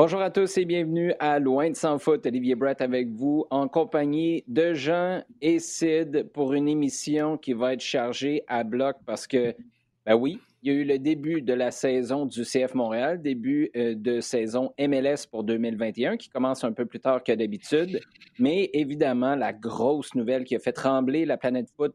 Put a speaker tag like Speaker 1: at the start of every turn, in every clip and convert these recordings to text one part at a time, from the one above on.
Speaker 1: Bonjour à tous et bienvenue à Loin de sans foot. Olivier Brett avec vous en compagnie de Jean et Sid pour une émission qui va être chargée à bloc parce que, ben oui, il y a eu le début de la saison du CF Montréal, début euh, de saison MLS pour 2021 qui commence un peu plus tard que d'habitude. Mais évidemment, la grosse nouvelle qui a fait trembler la planète foot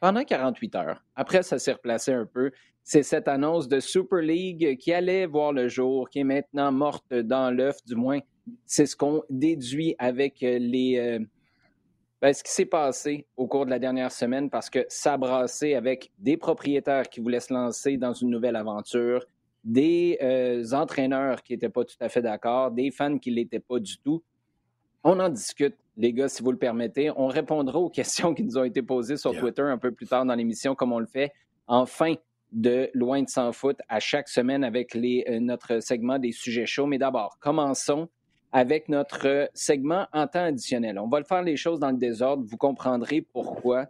Speaker 1: pendant 48 heures. Après, ça s'est replacé un peu. C'est cette annonce de Super League qui allait voir le jour, qui est maintenant morte dans l'œuf, du moins. C'est ce qu'on déduit avec euh, les, euh, ben, ce qui s'est passé au cours de la dernière semaine parce que ça brassait avec des propriétaires qui voulaient se lancer dans une nouvelle aventure, des euh, entraîneurs qui n'étaient pas tout à fait d'accord, des fans qui ne l'étaient pas du tout. On en discute, les gars, si vous le permettez. On répondra aux questions qui nous ont été posées sur Twitter un peu plus tard dans l'émission, comme on le fait en fin de Loin de sans foot à chaque semaine avec les, euh, notre segment des sujets chauds. Mais d'abord, commençons avec notre segment en temps additionnel. On va le faire les choses dans le désordre. Vous comprendrez pourquoi.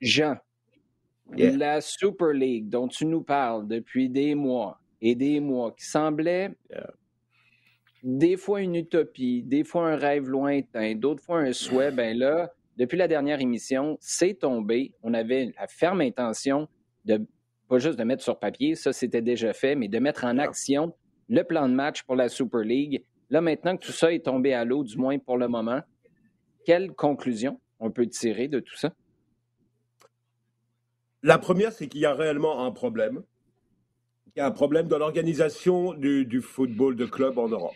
Speaker 1: Jean, la Super League dont tu nous parles depuis des mois et des mois, qui semblait des fois une utopie, des fois un rêve lointain, d'autres fois un souhait, ben là, depuis la dernière émission, c'est tombé. On avait la ferme intention de pas juste de mettre sur papier, ça c'était déjà fait, mais de mettre en action le plan de match pour la Super League. Là, maintenant que tout ça est tombé à l'eau, du moins pour le moment, quelle conclusion on peut tirer de tout ça?
Speaker 2: La première, c'est qu'il y a réellement un problème. Il y a un problème dans l'organisation du, du, football de club en Europe.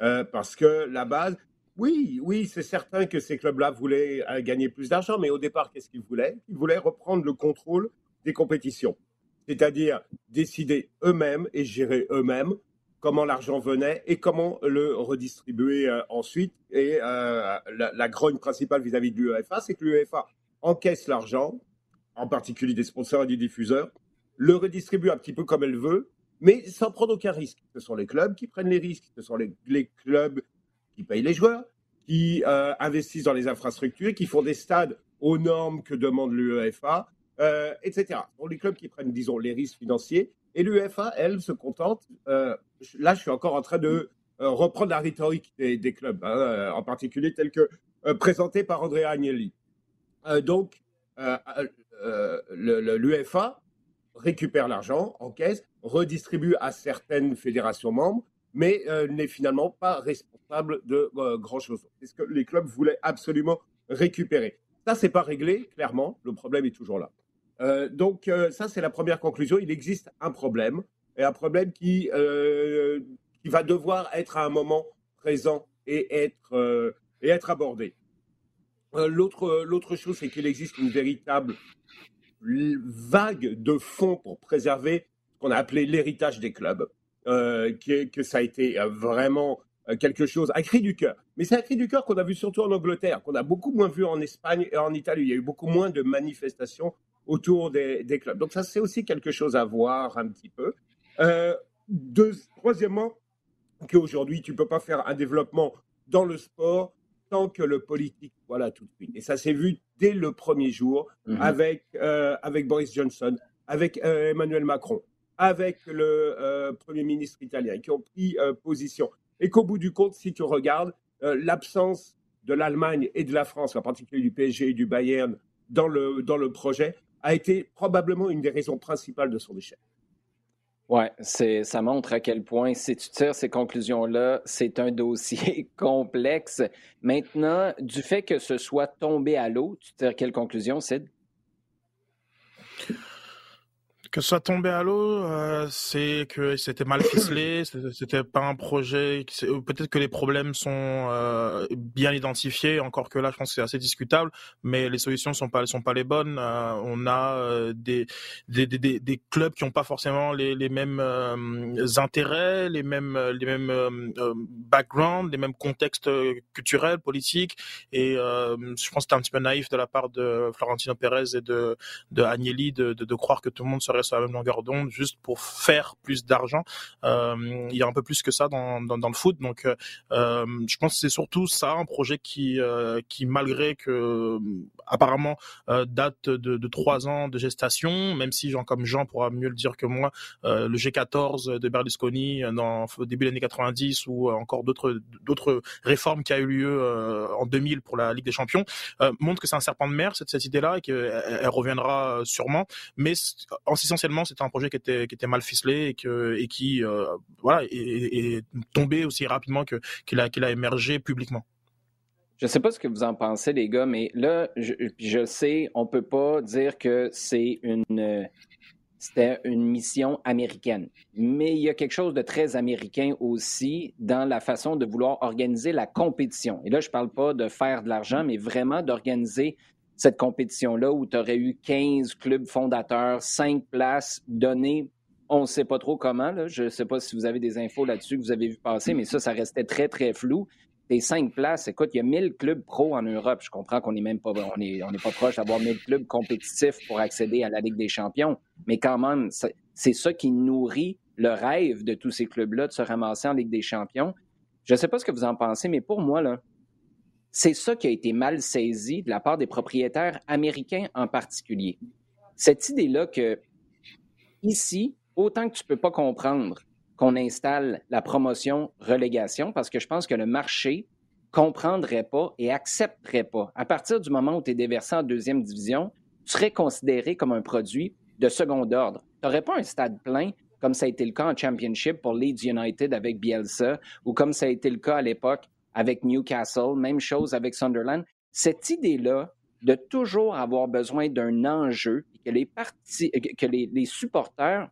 Speaker 2: Euh, parce que la base, oui, oui, c'est certain que ces clubs-là voulaient euh, gagner plus d'argent, mais au départ, qu'est-ce qu'ils voulaient? Ils voulaient reprendre le contrôle des compétitions, c'est-à-dire décider eux-mêmes et gérer eux-mêmes comment l'argent venait et comment le redistribuer euh, ensuite. Et euh, la, grogne principale vis-à-vis de l'UEFA, c'est que l'UEFA encaisse l'argent, en particulier des sponsors et des diffuseurs, le redistribue un petit peu comme elle veut, mais sans prendre aucun risque. Ce sont les clubs qui prennent les risques, ce sont les, les clubs qui payent les joueurs, qui euh, investissent dans les infrastructures, qui font des stades aux normes que demande l'UEFA, euh, etc. Sont les clubs qui prennent, disons, les risques financiers. Et l'UEFA, elle, se contente. Euh, là, je suis encore en train de euh, reprendre la rhétorique des, clubs, hein, en particulier telle que présentée par Andrea Agnelli. donc, l'UEFA récupère l'argent en caisse, redistribue à certaines fédérations membres, mais n'est finalement pas responsable de grand-chose. C'est ce que les clubs voulaient absolument récupérer. Ça, c'est pas réglé, clairement. Le problème est toujours là. Euh, donc, ça, c'est la première conclusion. Il existe un problème, et un problème qui, qui va devoir être à un moment présent et être, et être abordé. L'autre, chose, c'est qu'il existe une véritable vague de fonds pour préserver ce qu'on a appelé l'héritage des clubs, euh, que, que, ça a été euh, vraiment euh, quelque chose, un cri du cœur. Mais c'est un cri du cœur qu'on a vu surtout en Angleterre, qu'on a beaucoup moins vu en Espagne et en Italie. Il y a eu beaucoup moins de manifestations autour des, des clubs. Donc ça, c'est aussi quelque chose à voir un petit peu. Euh, deux, troisièmement, qu'aujourd'hui, tu peux pas faire un développement dans le sport tant que le politique voilà tout de suite. Et ça s'est vu dès le premier jour mmh. avec, euh, avec Boris Johnson, avec euh, Emmanuel Macron, avec le Premier ministre italien, qui ont pris position. Et qu'au bout du compte, si tu regardes, l'absence de l'Allemagne et de la France, en particulier du PSG et du Bayern, dans le, dans le projet, a été probablement une des raisons principales de son échec.
Speaker 1: Oui, ça montre à quel point, si tu tires ces conclusions-là, c'est un dossier complexe. Maintenant, du fait que ce soit tombé à l'eau, tu tires quelle conclusion, Sid?
Speaker 3: Que soit tombé à l'eau, euh, c'est que c'était mal ficelé, c'était pas un projet. Peut-être que les problèmes sont euh, bien identifié, encore que là, je pense que c'est assez discutable, mais les solutions sont pas, sont pas les bonnes. Euh, on a euh, des, des, des, des, clubs qui n'ont pas forcément les, les mêmes intérêts, les mêmes, les mêmes backgrounds, les mêmes contextes culturels, politiques, et je pense que c'était un petit peu naïf de la part de Florentino Pérez et de, de Agnelli de, de, de, croire que tout le monde serait sur la même longueur d'onde juste pour faire plus d'argent. il y a un peu plus que ça dans, le foot, donc je pense que c'est surtout ça, un projet qui, euh, qui malgré que euh, apparemment euh, date de, trois ans de gestation, même si Jean comme Jean pourra mieux le dire que moi, le G14 de Berlusconi dans, au début des années 90 ou encore d'autres réformes qui a eu lieu en 2000 pour la Ligue des Champions montre que c'est un serpent de mer cette, idée-là et qu'elle elle reviendra sûrement. Mais essentiellement, c'était un projet qui était mal ficelé et qui est, tombé aussi rapidement qu'il a émergé publiquement.
Speaker 1: Je ne sais pas ce que vous en pensez, les gars, mais là, je, je sais, on ne peut pas dire que c'est une, c'était une mission américaine. Mais il y a quelque chose de très américain aussi dans la façon de vouloir organiser la compétition. Et là, je ne parle pas de faire de l'argent, mais vraiment d'organiser cette compétition-là où tu aurais eu 15 clubs fondateurs, 5 places données. On ne sait pas trop comment. Je ne sais pas si vous avez des infos là-dessus que vous avez vu passer, mais ça, ça restait très, très flou tes cinq places, écoute, il y a 1000 clubs pro en Europe. Je comprends qu'on n'est même pas, on pas proche d'avoir 1000 clubs compétitifs pour accéder à la Ligue des champions. Mais quand même, c'est ça qui nourrit le rêve de tous ces clubs-là de se ramasser en Ligue des champions. Je ne sais pas ce que vous en pensez, mais pour moi, là, c'est ça qui a été mal saisi de la part des propriétaires américains en particulier. Cette idée-là que ici, autant que tu ne peux pas comprendre qu'on installe la promotion-relégation parce que je pense que le marché comprendrait pas et accepterait pas. À partir du moment où tu es déversé en deuxième division, tu serais considéré comme un produit de second ordre. Tu n'aurais pas un stade plein comme ça a été le cas en Championship pour Leeds United avec Bielsa ou comme ça a été le cas à l'époque avec Newcastle, même chose avec Sunderland. Cette idée-là de toujours avoir besoin d'un enjeu que les, parties, que les, supporters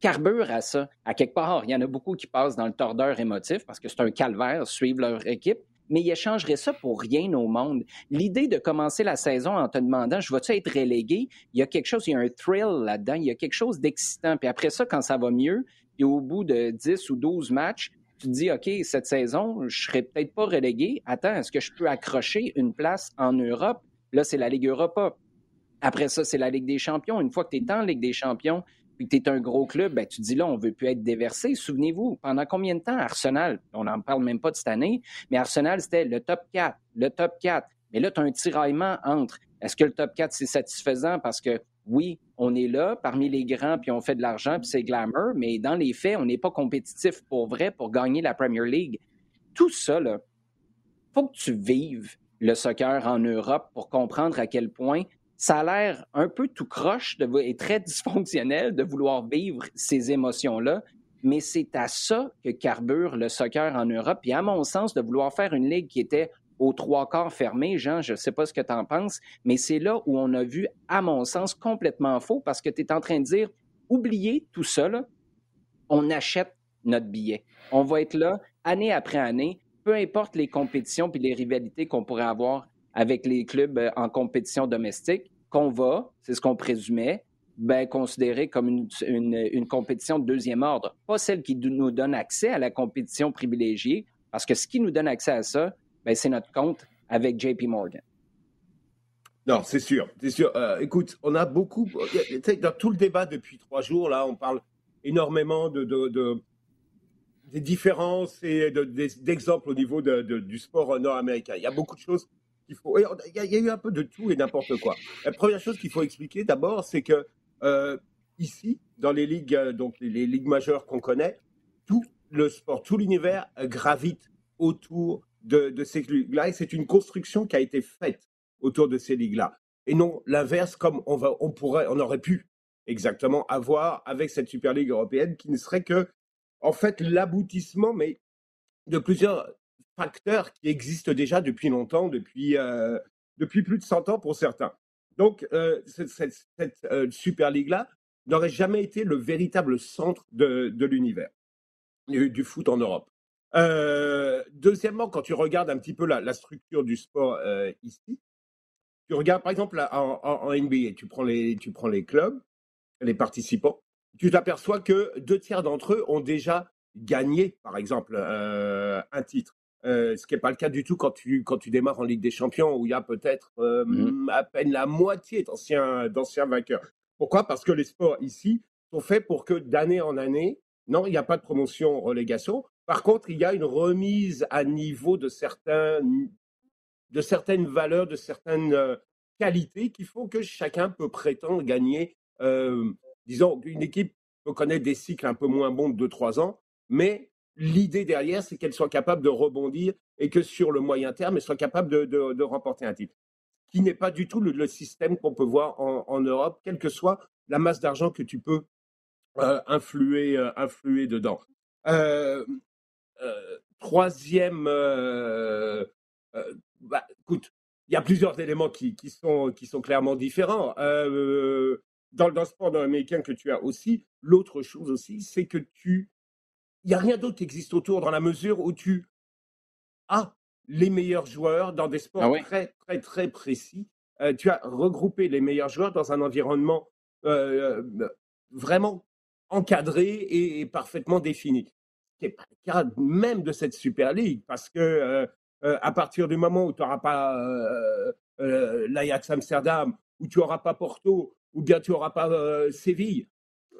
Speaker 1: carbure à ça. À quelque part, il y en a beaucoup qui passent dans le tordeur émotif parce que c'est un calvaire, suivre leur équipe, mais ils échangeraient ça pour rien au monde. L'idée de commencer la saison en te demandant je vais-tu être relégué, il y a quelque chose, il y a un thrill là-dedans, il y a quelque chose d'excitant. Puis après ça, quand ça va mieux, au bout de 10 ou 12 matchs, tu te dis, OK, cette saison, je serai peut-être pas relégué. Attends, est-ce que je peux accrocher une place en Europe? Là, c'est la Ligue Europa. Après ça, c'est la Ligue des Champions. Une fois que tu es en Ligue des Champions, puis tu es un gros club, ben, tu dis là, on veut plus être déversé. Souvenez-vous, pendant combien de temps Arsenal, on n'en parle même pas de cette année, mais Arsenal, c'était le top 4, le top 4. Mais là, tu as un tiraillement entre est-ce que le top 4, c'est satisfaisant? Parce que oui, on est là parmi les grands, puis on fait de l'argent, puis c'est glamour, mais dans les faits, on n'est pas compétitif pour vrai pour gagner la Premier League. Tout ça, il faut que tu vives le soccer en Europe pour comprendre à quel point ça a l'air un peu tout croche et très dysfonctionnel de vouloir vivre ces émotions-là, mais c'est à ça que carbure le soccer en Europe. Puis à mon sens, de vouloir faire une ligue qui était aux trois quarts fermée, Jean, je ne sais pas ce que tu en penses, mais c'est là où on a vu, à mon sens, complètement faux parce que tu es en train de dire, oubliez tout ça, on achète notre billet. On va être là année après année, peu importe les compétitions puis les rivalités qu'on pourrait avoir avec les clubs euh, en compétition domestique, qu'on va, c'est ce qu'on présumait, ben, considérer comme une, une, compétition de deuxième ordre, pas celle qui nous donne accès à la compétition privilégiée, parce que ce qui nous donne accès à ça, ben, c'est notre compte avec JP Morgan.
Speaker 2: Non, c'est sûr, c'est sûr. Euh, écoute, on a beaucoup, dans tout le débat depuis trois jours, là, on parle énormément de, de, des différences et d'exemples au niveau du sport nord-américain. Il y a beaucoup de choses faut. Il y, a eu un peu de tout et n'importe quoi. La première chose qu'il faut expliquer d'abord, c'est que euh, ici, dans les ligues, euh, donc les, ligues majeures qu'on connaît, tout le sport, tout l'univers gravite autour de, ces ligues-là et c'est une construction qui a été faite autour de ces ligues-là. Et non l'inverse comme on, va, on pourrait, on aurait pu exactement avoir avec cette Super Ligue européenne qui ne serait que, en fait, l'aboutissement, mais de plusieurs facteur qui existe déjà depuis longtemps, depuis, euh, depuis plus de 100 ans pour certains. Donc, euh, cette, euh, Super League-là n'aurait jamais été le véritable centre de l'univers du, foot en Europe. Deuxièmement, quand tu regardes un petit peu la, structure du sport ici, tu regardes par exemple en, NBA, tu prends, les, tu prends les clubs, les participants, tu t'aperçois que deux tiers d'entre eux ont déjà gagné, par exemple, un titre. Euh, ce qui n'est pas le cas du tout quand tu, quand tu démarres en Ligue des Champions, où il y a peut-être euh, mmh. à peine la moitié d'anciens, d'anciens vainqueurs. Pourquoi? Parce que les sports ici sont faits pour que d'année en année, non, il n'y a pas de promotion-relégation. Par contre, il y a une remise à niveau de, certaines valeurs, de certaines euh, qualités qui font que chacun peut prétendre gagner. disons, une équipe peut connaître des cycles un peu moins bons de 2-3 ans, mais l'idée derrière, c'est qu'elle soit capable de rebondir et que sur le moyen terme, elle soit capable de, remporter un titre. Qui n'est pas du tout le, système qu'on peut voir en, Europe, quelle que soit la masse d'argent que tu peux euh, influer, euh, influer dedans. Euh, troisième, bah, écoute, il y a plusieurs éléments qui, sont, qui sont clairement différents. dans, dans le sport américain que tu as aussi, l'autre chose aussi, c'est que tu il n'y a rien d'autre qui existe autour dans la mesure où tu as les meilleurs joueurs dans des sports ah très, très, très précis. Euh, tu as regroupé les meilleurs joueurs dans un environnement euh, euh, vraiment encadré et, parfaitement défini. Pas le cas même de cette Super League, parce que à partir du moment où tu n'auras pas l'Ajax Amsterdam, où tu n'auras pas Porto, ou bien tu n'auras pas Séville,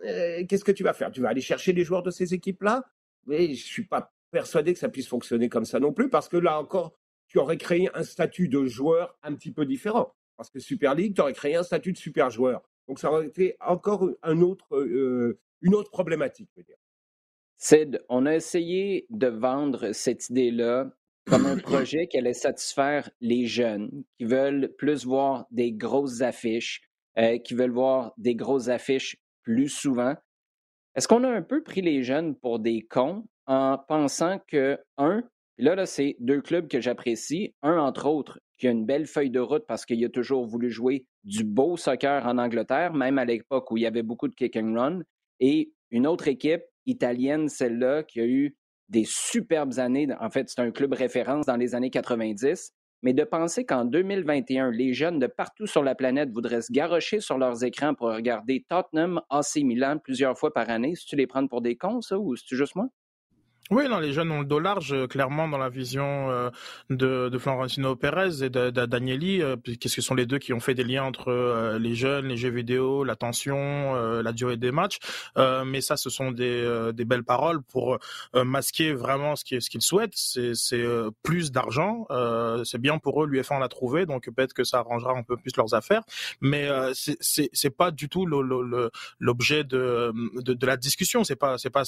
Speaker 2: qu'est-ce que tu vas faire? Tu vas aller chercher les joueurs de ces équipes-là? Mais je ne suis pas persuadé que ça puisse fonctionner comme ça non plus, parce que là encore, tu aurais créé un statut de joueur un petit peu différent. Parce que Super League, tu aurais créé un statut de super joueur. Donc ça aurait été encore un autre, euh, une autre problématique.
Speaker 1: Sid, on a essayé de vendre cette idée-là comme un projet qui allait satisfaire les jeunes qui veulent plus voir des grosses affiches, euh, qui veulent voir des grosses affiches plus souvent. Est-ce qu'on a un peu pris les jeunes pour des cons en pensant que, un, là, là c'est deux clubs que j'apprécie, un entre autres qui a une belle feuille de route parce qu'il a toujours voulu jouer du beau soccer en Angleterre, même à l'époque où il y avait beaucoup de kick and run, et une autre équipe italienne, celle-là, qui a eu des superbes années. En fait, c'est un club référence dans les années 90 mais de penser qu'en 2021, les jeunes de partout sur la planète voudraient se garrocher sur leurs écrans pour regarder Tottenham, AC Milan plusieurs fois par année, si tu les prends pour des cons, ça, ou c'est juste moi?
Speaker 3: Oui, non, les jeunes ont le dos large, euh, clairement, dans la vision euh, de, de, Florentino Pérez et Danieli, euh, qu'est-ce que sont les deux qui ont fait des liens entre les jeunes, les jeux vidéo, la tension, la durée des matchs. mais ça, ce sont des, des belles paroles pour masquer vraiment ce qu'ils ce qu'ils souhaitent. C'est plus d'argent. c'est bien pour eux, l'UEFA en a trouvé, donc peut-être que ça arrangera un peu plus leurs affaires. Mais c'est pas du tout l'objet de, de, de, la discussion. C'est pas pas pas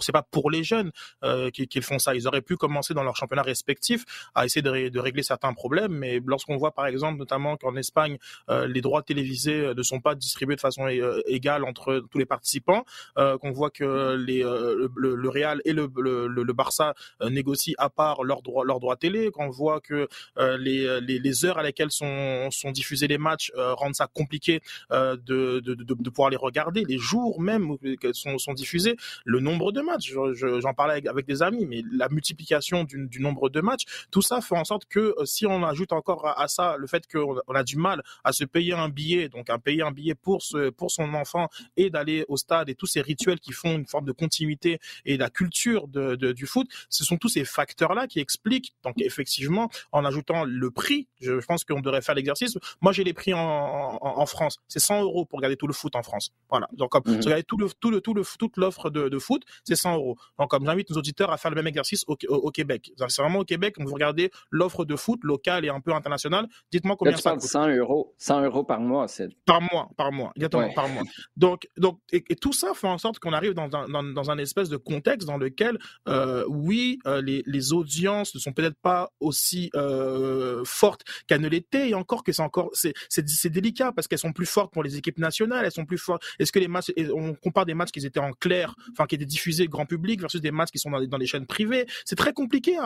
Speaker 3: c'est pas pour les jeunes. Euh, qu'ils font ça. Ils auraient pu commencer dans leur championnat respectif à essayer de, régler certains problèmes, mais lorsqu'on voit par exemple notamment qu'en Espagne euh, les droits télévisés euh, ne sont pas distribués de façon égale entre tous les participants, qu'on voit que le, Real et le, Barça négocient à part leurs droits leur droit télé, qu'on voit que les, heures à laquelles sont, sont diffusés les matchs rendent ça compliqué de, pouvoir les regarder, les jours même où sont, sont diffusés, le nombre de matchs. J'en parlais avec avec des amis, mais la multiplication du, nombre de matchs, tout ça fait en sorte que euh, si on ajoute encore à, ça le fait qu'on a du mal à se payer un billet, donc à payer un billet pour ce, pour son enfant et d'aller au stade et tous ces rituels qui font une forme de continuité et la culture de, du foot, ce sont tous ces facteurs-là qui expliquent. Donc effectivement, en ajoutant le prix, je, pense qu'on devrait faire l'exercice. Moi, j'ai les prix en, en, France, c'est 100 euros pour regarder tout le foot en France. Voilà. Donc comme mmh. regarder tout le tout le tout le toute l'offre de, de, foot, c'est 100 euros. Donc comme j'invite auditeurs à faire le même exercice au, Québec. C'est vraiment au Québec, vous regardez l'offre de foot locale et un peu internationale. Dites-moi combien ça coûte.
Speaker 1: 100 euros, 100 euros par mois, c'est.
Speaker 3: Par mois, par mois, exactement, par mois. Donc, donc et, tout ça fait en sorte qu'on arrive dans un, dans, un espèce de contexte dans lequel, euh, oui, euh, les, les, audiences ne sont peut-être pas aussi euh, fortes qu'elles ne l'étaient, et encore que c'est encore, c'est délicat parce qu'elles sont plus fortes pour les équipes nationales, elles sont plus fortes. Est-ce que les matchs, on compare des matchs qui étaient en clair, enfin qui étaient diffusés grand public versus des matchs qui sont dans, dans les chaînes privées. C'est très compliqué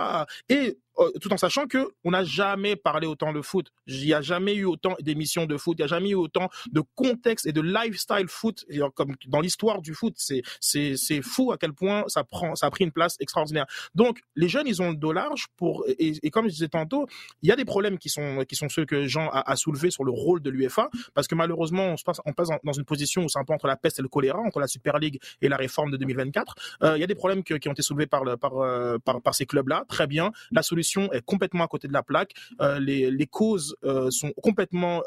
Speaker 3: et euh, tout en sachant que on n'a jamais parlé autant de foot. Il n'y a jamais eu autant d'émissions de foot. Il n'y a jamais eu autant de contexte et de lifestyle foot comme dans l'histoire du foot. C'est c'est fou à quel point ça prend ça a pris une place extraordinaire. Donc les jeunes ils ont le dos large pour et, et comme je disais tantôt, il y a des problèmes qui sont qui sont ceux que Jean a, a soulevé sur le rôle de l'UEFA parce que malheureusement on se passe dans une position où c'est un peu entre la peste et le choléra entre la Super League et la réforme de 2024. Euh, il y a des problèmes qui ont été soulevés par par, euh, par par ces clubs là. Très bien. La solution est complètement à côté de la plaque. Euh, les, les, causes euh, sont complètement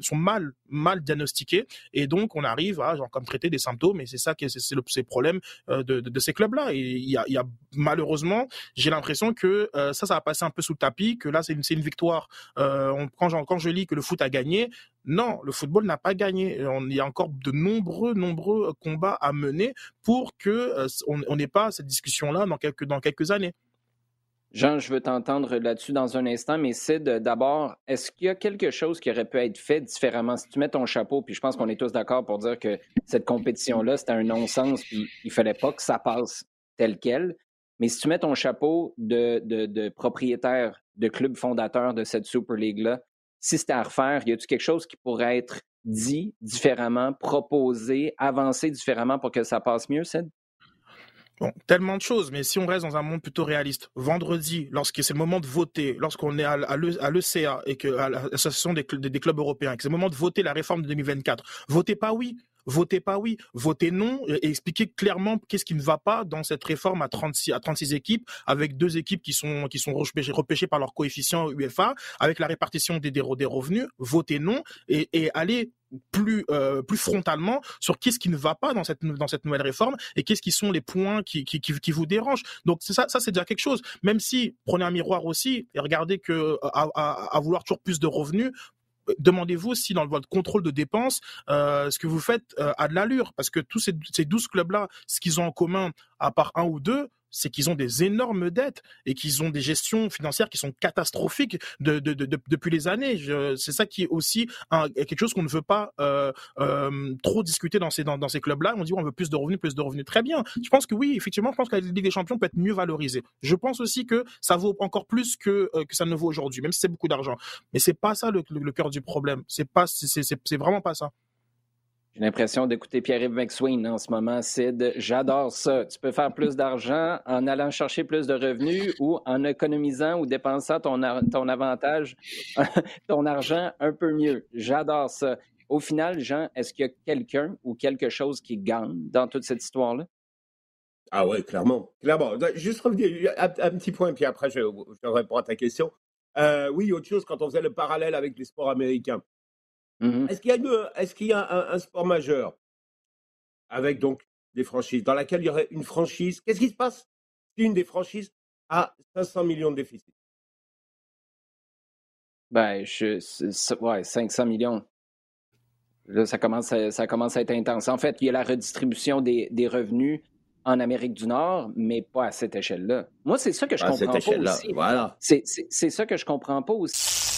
Speaker 3: sont mal mal diagnostiquées et donc on arrive à genre comme traiter des symptômes et c'est ça qui c'est le, le problème de, de, ces clubs là et y a, a malheureusement j'ai l'impression que ça ça va passer un peu sous le tapis que là c'est une, une victoire quand je lis que le foot a gagné non, le football n'a pas gagné. Il y a encore de nombreux, nombreux combats à mener pour que on n'ait pas cette discussion-là dans quelques, années.
Speaker 1: Jean, je veux t'entendre là-dessus dans un instant, mais Sid, d'abord, est-ce qu'il y a quelque chose qui aurait pu être fait différemment? Si tu mets ton chapeau, puis je pense qu'on est tous d'accord pour dire que cette compétition-là, c'était un non-sens, puis il fallait pas que ça passe tel quel. Mais si tu mets ton chapeau de, de propriétaire de club fondateur de cette Super League-là, si c'était à refaire, y a-t-il quelque chose qui pourrait être dit différemment, proposé, avancé différemment pour que ça passe mieux, Sid?
Speaker 3: Bon, tellement de choses, mais si on reste dans un monde plutôt réaliste, vendredi, lorsque c'est le moment de voter, lorsqu'on est à l'ECA et que à l'association des, des, clubs européens, que c'est le moment de voter la réforme de 2024, votez pas oui, votez pas oui, votez non et expliquez clairement qu'est-ce qui ne va pas dans cette réforme à 36 à 36 équipes avec deux équipes qui sont qui sont repêchées, par leur coefficient UEFA avec la répartition des, des revenus, votez non et, allez plus euh, plus frontalement sur qu'est-ce qui ne va pas dans cette dans cette nouvelle réforme et qu'est-ce qui sont les points qui qui, vous dérangent. Donc ça ça c'est déjà quelque chose. Même si prenez un miroir aussi et regardez que à, à, vouloir toujours plus de revenus, demandez-vous si dans votre contrôle de dépenses, euh, ce que vous faites euh, a de l'allure, parce que tous ces, ces 12 clubs-là, ce qu'ils ont en commun, à part un ou deux, c'est qu'ils ont des énormes dettes et qu'ils ont des gestions financières qui sont catastrophiques de, de, de, depuis les années. C'est ça qui est aussi quelque chose qu'on ne veut pas euh, euh, trop discuter dans ces, dans, ces clubs-là. On dit on veut plus de revenus, plus de revenus. Très bien. Je pense que oui, effectivement, je pense que la Ligue des Champions peut être mieux valorisée. Je pense aussi que ça vaut encore plus que, euh, que ça ne vaut aujourd'hui, même si c'est beaucoup d'argent. Mais c'est pas ça le cœur du problème. C'est pas, c'est vraiment pas ça.
Speaker 1: J'ai l'impression d'écouter Pierre-Yves McSween en ce moment, Sid. J'adore ça. Tu peux faire plus d'argent en allant chercher plus de revenus ou en économisant ou dépensant ton, avantage, ton argent un peu mieux. J'adore ça. Au final, Jean, est-ce qu'il y a quelqu'un ou quelque chose qui gagne dans toute cette histoire-là?
Speaker 2: Ah ouais, clairement. Clairement. Juste revenir un, petit point, puis après je, je réponds à ta question. Euh, oui, autre chose, quand on faisait le parallèle avec les sports américains, Mmh est-ce qu'il y a, est-ce qu'il y a un, sport majeur? Avec donc des franchises dans laquelle il y aurait une franchise Qu'est-ce qui se passe? Si une des franchises a 500 millions de déficit
Speaker 1: Ben, je, ouais, 500 millions. Là, ça commence, à, ça commence à être intense. En fait, il y a la redistribution des, des revenus en Amérique du Nord, mais pas à cette échelle-là. Moi, c'est ça que je comprends pas aussi. Voilà. C'est, c'est ça que je comprends pas aussi.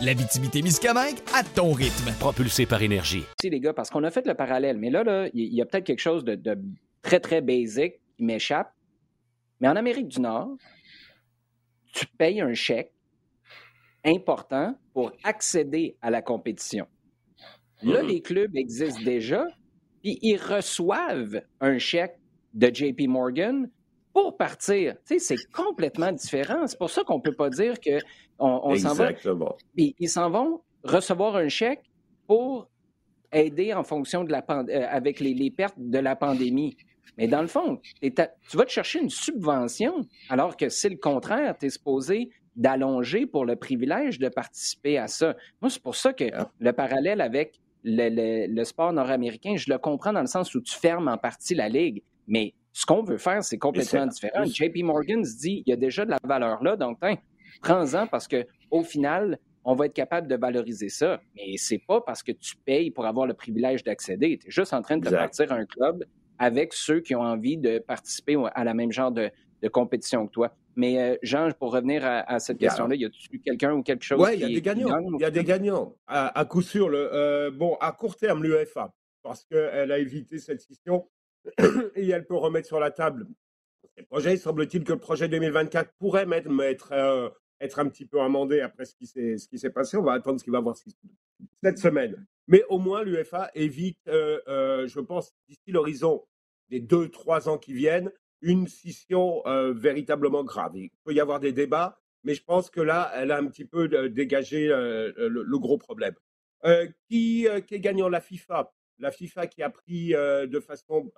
Speaker 4: La Miscamingue à ton rythme.
Speaker 5: Propulsé par énergie.
Speaker 1: Si les gars, parce qu'on a fait le parallèle, mais là, là, il y a peut-être quelque chose de, très, très basique qui m'échappe. Mais en Amérique du Nord, tu payes un chèque important pour accéder à la compétition. Là, les clubs existent déjà, puis ils reçoivent un chèque de JP Morgan pour partir. Tu sais, c'est complètement différent. C'est pour ça qu'on ne peut pas dire que on, s'en va. ils s'en vont recevoir un chèque pour aider en fonction de la euh, avec les, pertes de la pandémie. Mais dans le fond, tu vas te chercher une subvention, alors que c'est le contraire, tu es supposé d'allonger pour le privilège de participer à ça. Moi, c'est pour ça que ah. le parallèle avec le, le sport nord-américain, je le comprends dans le sens où tu fermes en partie la ligue. Mais ce qu'on veut faire, c'est complètement différent. JP Morgan se dit, il y a déjà de la valeur là, donc prends-en parce que au final, on va être capable de valoriser ça. Mais c'est pas parce que tu payes pour avoir le privilège d'accéder. Tu es juste en train de te partir un club avec ceux qui ont envie de participer à la même genre de, compétition que toi. Mais euh, Jean, pour revenir à, cette question-là, y a-t-il quelqu'un ou quelque chose
Speaker 2: Oui, il y a des gagnants. Il y a des gagnants. À, coup sûr, le, euh, bon, à court terme, l'UEFA, parce qu'elle a évité cette scission et elle peut remettre sur la table le projet. Il semble-t-il que le projet 2024 pourrait mettre euh, être un petit peu amendé après ce qui s'est passé. On va attendre ce qu'il va voir cette semaine. Mais au moins l'UFA évite, euh, euh, je pense, d'ici l'horizon des deux trois ans qui viennent, une scission véritablement grave. Il peut y avoir des débats, mais je pense que là, elle a un petit peu dégagé le, gros problème. qui, qui est gagnant? La FIFA La FIFA qui a pris de façon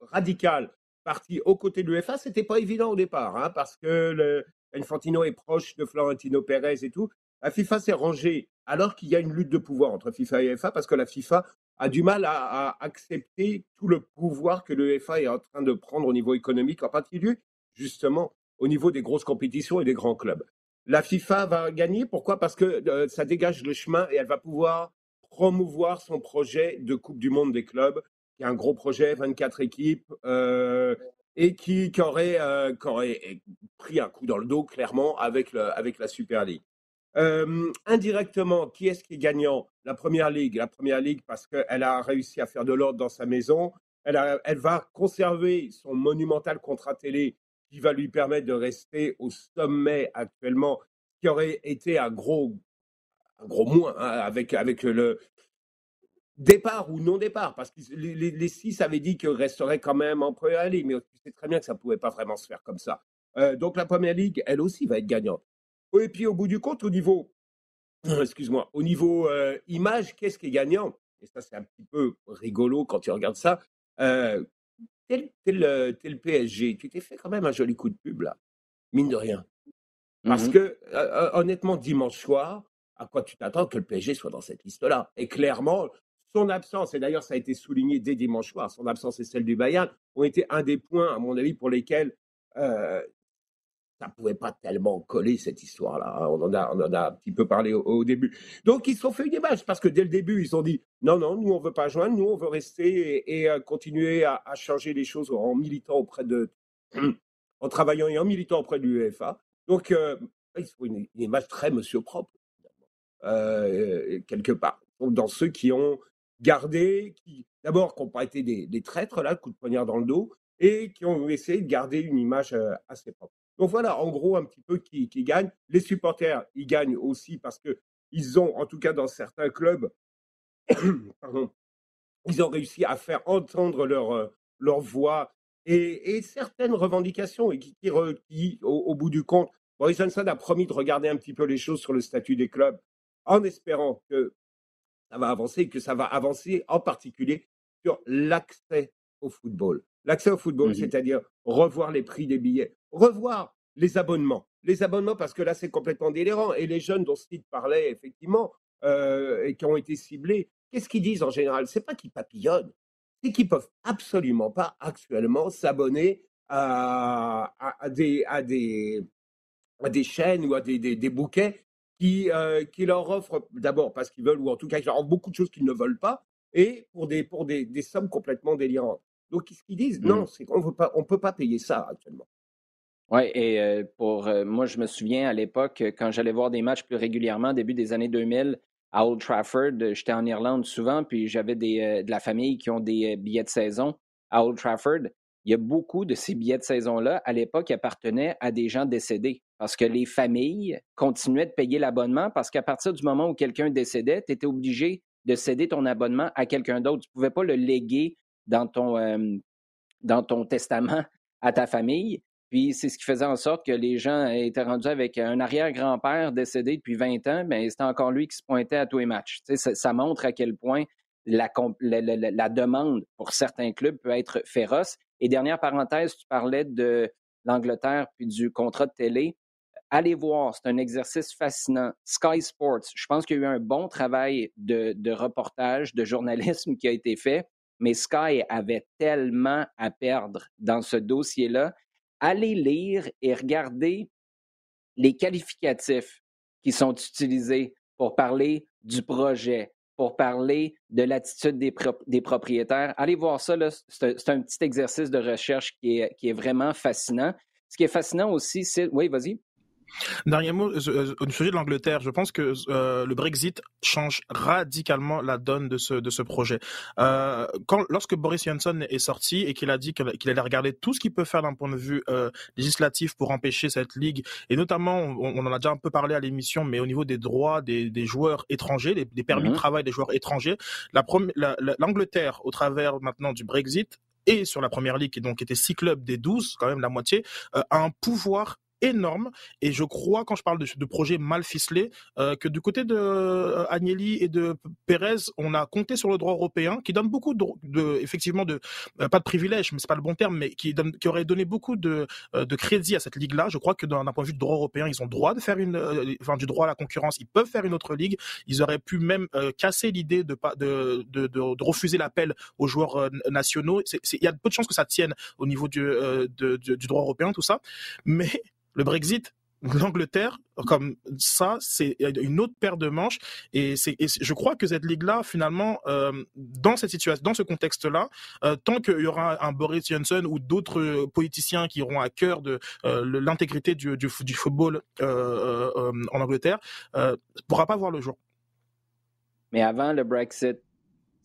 Speaker 2: radicale parti aux côtés de l'UEFA, c'était pas évident au départ, hein, parce que le, Infantino est proche de Florentino Pérez et tout. La FIFA s'est rangée alors qu'il y a une lutte de pouvoir entre FIFA et UEFA parce que la FIFA a du mal à, accepter tout le pouvoir que l'UEFA est en train de prendre au niveau économique, en particulier justement au niveau des grosses compétitions et des grands clubs. La FIFA va gagner, pourquoi? Parce que euh, ça dégage le chemin et elle va pouvoir promouvoir son projet de Coupe du Monde des clubs, qui est un gros projet, 24 équipes, euh, et qui, aurait, euh, pris un coup dans le dos, clairement, avec, avec la Super League. Euh, indirectement, qui est-ce qui est gagnant? La Première Ligue. La Première Ligue parce qu'elle a réussi à faire de l'ordre dans sa maison. Elle va conserver son monumental contrat télé qui va lui permettre de rester au sommet actuellement, qui aurait été un gros, un gros moins hein, avec, avec le, départ ou non départ, parce que les, six avaient dit qu'ils resteraient quand même en première ligue, mais tu sais très bien que ça ne pouvait pas vraiment se faire comme ça. Euh, donc la première ligue, elle aussi va être gagnante. Et puis au bout du compte, au niveau, excuse-moi, au niveau euh, image, qu'est-ce qui est gagnant? Et ça, c'est un petit peu rigolo quand tu regardes ça. Euh, tel, tel, PSG, tu t'es fait quand même un joli coup de pub là, mine de rien. Parce mmh que honnêtement, dimanche soir, à quoi tu t'attends que le PSG soit dans cette liste-là? Et clairement, son absence, et d'ailleurs ça a été souligné dès dimanche soir, son absence et celle du Bayern ont été un des points, à mon avis, pour lesquels euh, ça ne pouvait pas tellement coller cette histoire-là. Hein. On, en a, un petit peu parlé au, début. Donc ils se sont fait une image parce que dès le début, ils ont dit non, non, nous on ne veut pas joindre, nous on veut rester et, euh, continuer à, changer les choses en militant auprès de. en travaillant et en militant auprès de l'UEFA. Donc euh, ils font une, image très monsieur propre, quelque part. Dans ceux qui ont garder, qui d'abord qui n'ont pas été des, traîtres, là, coup de poignard dans le dos, et qui ont essayé de garder une image euh, assez propre. Donc voilà, en gros, un petit peu qui, qui gagne. Les supporters, ils gagnent aussi parce que ils ont, en tout cas dans certains clubs, ils ont réussi à faire entendre leur, euh, leur voix et, certaines revendications et qui, qui, au, bout du compte, Boris Johnson a promis de regarder un petit peu les choses sur le statut des clubs en espérant que ça va avancer et que ça va avancer en particulier sur l'accès au football. L'accès au football, mmh c'est-à-dire revoir les prix des billets, revoir les abonnements. Les abonnements, parce que là, c'est complètement délirant. Et les jeunes dont Steve parlait, effectivement, euh, et qui ont été ciblés, qu'est-ce qu'ils disent en général? C'est pas qu'ils papillonnent, c'est qu'ils peuvent absolument pas actuellement s'abonner à, des, à, des, à des chaînes ou à des, des bouquets qui, euh, qui leur offrent d'abord parce qu'ils veulent, ou en tout cas qui leur offrent beaucoup de choses qu'ils ne veulent pas, et pour des, pour des, des sommes complètement délirantes. Donc, ce qu'ils disent, non, mmh. c'est qu'on ne peut pas payer ça actuellement.
Speaker 1: Oui, et euh, pour euh, moi, je me souviens à l'époque, quand j'allais voir des matchs plus régulièrement, début des années 2000, à Old Trafford, j'étais en Irlande souvent, puis j'avais des, de la famille qui ont des billets de saison à Old Trafford. Il y a beaucoup de ces billets de saison-là, à l'époque, appartenaient à des gens décédés parce que les familles continuaient de payer l'abonnement parce qu'à partir du moment où quelqu'un décédait, tu étais obligé de céder ton abonnement à quelqu'un d'autre. Tu ne pouvais pas le léguer dans ton, euh, dans ton testament à ta famille. Puis c'est ce qui faisait en sorte que les gens étaient rendus avec un arrière-grand-père décédé depuis 20 ans, mais c'était encore lui qui se pointait à tous les matchs. Ça, montre à quel point la, la, demande pour certains clubs peut être féroce. Et dernière parenthèse, tu parlais de l'Angleterre puis du contrat de télé. Allez voir, c'est un exercice fascinant. Sky Sports, je pense qu'il y a eu un bon travail de, reportage, de journalisme qui a été fait, mais Sky avait tellement à perdre dans ce dossier-là. Allez lire et regarder les qualificatifs qui sont utilisés pour parler du projet, pour parler de l'attitude des, propriétaires. Allez voir ça, c'est un, petit exercice de recherche qui est vraiment fascinant. Ce qui est fascinant aussi, c'est... Oui, vas-y.
Speaker 3: Dernier mot euh, au sujet de l'Angleterre. Je pense que euh, le Brexit change radicalement la donne de ce de ce projet. Euh, quand lorsque Boris Johnson est sorti et qu'il a dit qu'il allait regarder tout ce qu'il peut faire d'un point de vue euh, législatif pour empêcher cette ligue et notamment on, on en a déjà un peu parlé à l'émission, mais au niveau des droits des, des joueurs étrangers, des, des permis de mmh travail des joueurs étrangers, l'Angleterre la, au travers maintenant du Brexit et sur la première ligue, qui donc était six clubs des 12, quand même la moitié, a un pouvoir énorme. Et je crois, quand je parle de, de projets mal ficelés, euh, que du côté de euh, Agnelli et de Pérez, on a compté sur le droit européen qui donne beaucoup de, de effectivement, de euh, pas de privilèges, mais c'est pas le bon terme, mais qui, donne, qui aurait donné beaucoup de, euh, de crédit à cette ligue-là. Je crois que d'un point de vue de droit européen, ils ont droit de faire une, enfin, du droit à la concurrence. Ils peuvent faire une autre ligue. Ils auraient pu même casser l'idée de, de, de, de, refuser l'appel aux joueurs nationaux. Il y a peu de chances que ça tienne au niveau du, du droit européen, tout ça. Mais le Brexit, l'Angleterre, comme ça, c'est une autre paire de manches. Et, je crois que cette ligue-là, finalement, euh, dans cette situation, dans ce contexte-là, euh, tant qu'il y aura un Boris Johnson ou d'autres politiciens qui auront à cœur de euh, l'intégrité du, football en Angleterre, ne pourra pas voir le jour.
Speaker 1: Mais avant le Brexit,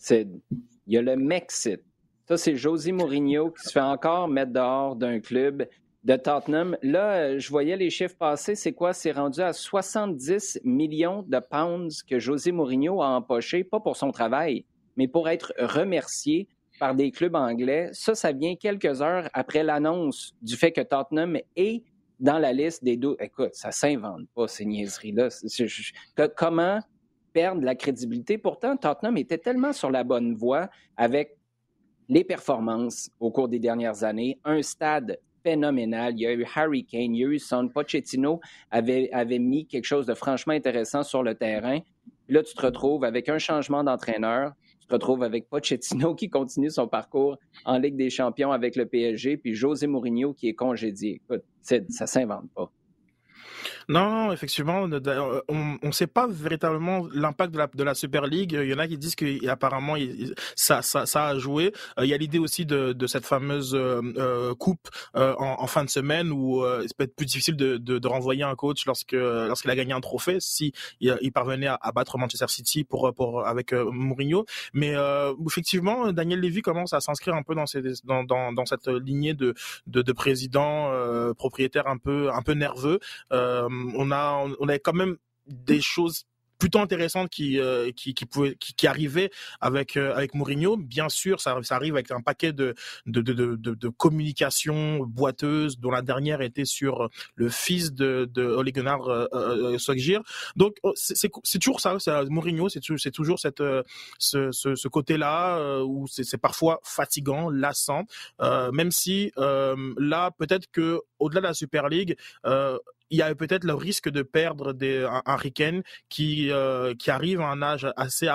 Speaker 1: il y a le Mexit. Ça, c'est José Mourinho qui se fait encore mettre dehors d'un club de Tottenham. Là, euh, je voyais les chiffres passer. C'est quoi? C'est rendu à 70 millions de pounds que José Mourinho a empoché, pas pour son travail, mais pour être remercié par des clubs anglais. Ça, ça vient quelques heures après l'annonce du fait que Tottenham est dans la liste des deux. Écoute, ça s'invente pas, ces niaiseries-là. Comment perdre la crédibilité? Pourtant, Tottenham était tellement sur la bonne voie avec les performances au cours des dernières années, un stade phénoménal. Il y a eu Harry Kane, il y a eu Son Pochettino avait, avait mis quelque chose de franchement intéressant sur le terrain. là, tu te retrouves avec un changement d'entraîneur. Tu te retrouves avec Pochettino qui continue son parcours en Ligue des Champions avec le PSG, puis José Mourinho qui est congédié. Écoute, ça s'invente pas.
Speaker 3: Non, effectivement, euh, on ne sait pas véritablement l'impact de la, de la Super League. Il y en a qui disent qu'apparemment ça, ça, ça a joué. Euh, il y a l'idée aussi de, de cette fameuse euh, coupe en, en, fin de semaine où c'est peut être plus difficile de, de, de, renvoyer un coach lorsque lorsqu'il a gagné un trophée si il, parvenait à, battre Manchester City pour, pour avec Mourinho. Mais effectivement, Daniel Levy commence à s'inscrire un peu dans, ces, dans, dans, dans cette lignée de, de, de présidents propriétaires un peu un peu nerveux. Euh, on a on a quand même des choses plutôt intéressante qui euh, qui pouvait qui, arrivait avec euh, avec Mourinho. Bien sûr ça, arrive avec un paquet de de de communication boiteuse dont la dernière était sur le fils de de Ole Gunnar euh, Solskjaer. Donc oh, c'est toujours ça Mourinho c'est c'est toujours cette ce ce, ce côté là où c'est c'est parfois fatigant lassant. Même si là peut-être que au-delà de la Super League il y a peut-être le risque de perdre des, un, un qui, euh, qui arrive à un âge assez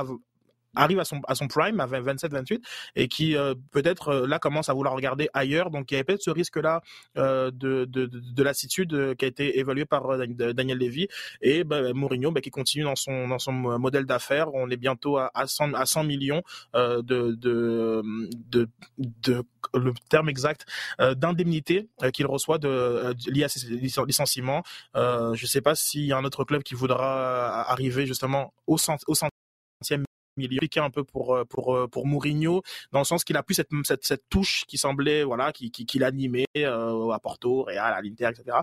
Speaker 3: arrive à son, à son prime, à 27-28, et qui euh, peut-être euh, là commence à vouloir regarder ailleurs. Donc il y avait peut-être ce risque-là euh, de, de, de, lassitude qui a été évalué par Daniel Levy. Et bah, Mourinho bah, qui continue dans son, dans son modèle d'affaires. On est bientôt à, à, 100, à 100 millions de, de, de, le terme exact, d'indemnité qu'il reçoit de, liées à ses licenciements. je ne sais pas s'il y a un autre club qui voudra arriver justement au, au centième il expliquait un peu pour euh, pour euh, pour Mourinho dans le sens qu'il a plus cette, cette, touche qui semblait voilà qui qui, l'animait euh, à Porto, Real, à l'Inter, etc.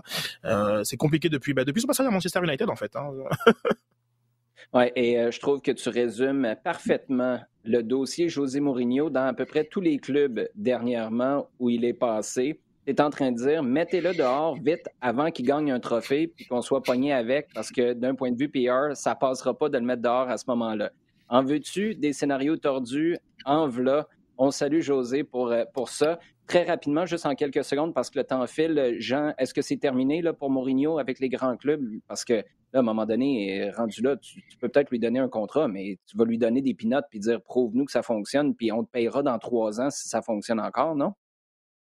Speaker 3: C'est compliqué depuis bah, depuis son passage à Manchester United en fait. Hein.
Speaker 1: ouais, et je trouve que tu résumes parfaitement le dossier José Mourinho dans à peu près tous les clubs dernièrement où il est passé. Tu es en train de dire, mettez-le dehors vite avant qu'il gagne un trophée puis qu'on soit pogné avec parce que d'un point de vue PR, ça passera pas de le mettre dehors à ce moment-là. En veux-tu des scénarios tordus? En v'là. On salue José pour, euh, pour ça. Très rapidement, juste en quelques secondes, parce que le temps file, Jean, est-ce que c'est terminé là, pour Mourinho avec les grands clubs? Parce que là, à un moment donné, rendu là, tu, peux peut-être lui donner un contrat, mais tu vas lui donner des pinottes puis dire prouve-nous que ça fonctionne, puis on te payera dans trois ans si ça fonctionne encore, non?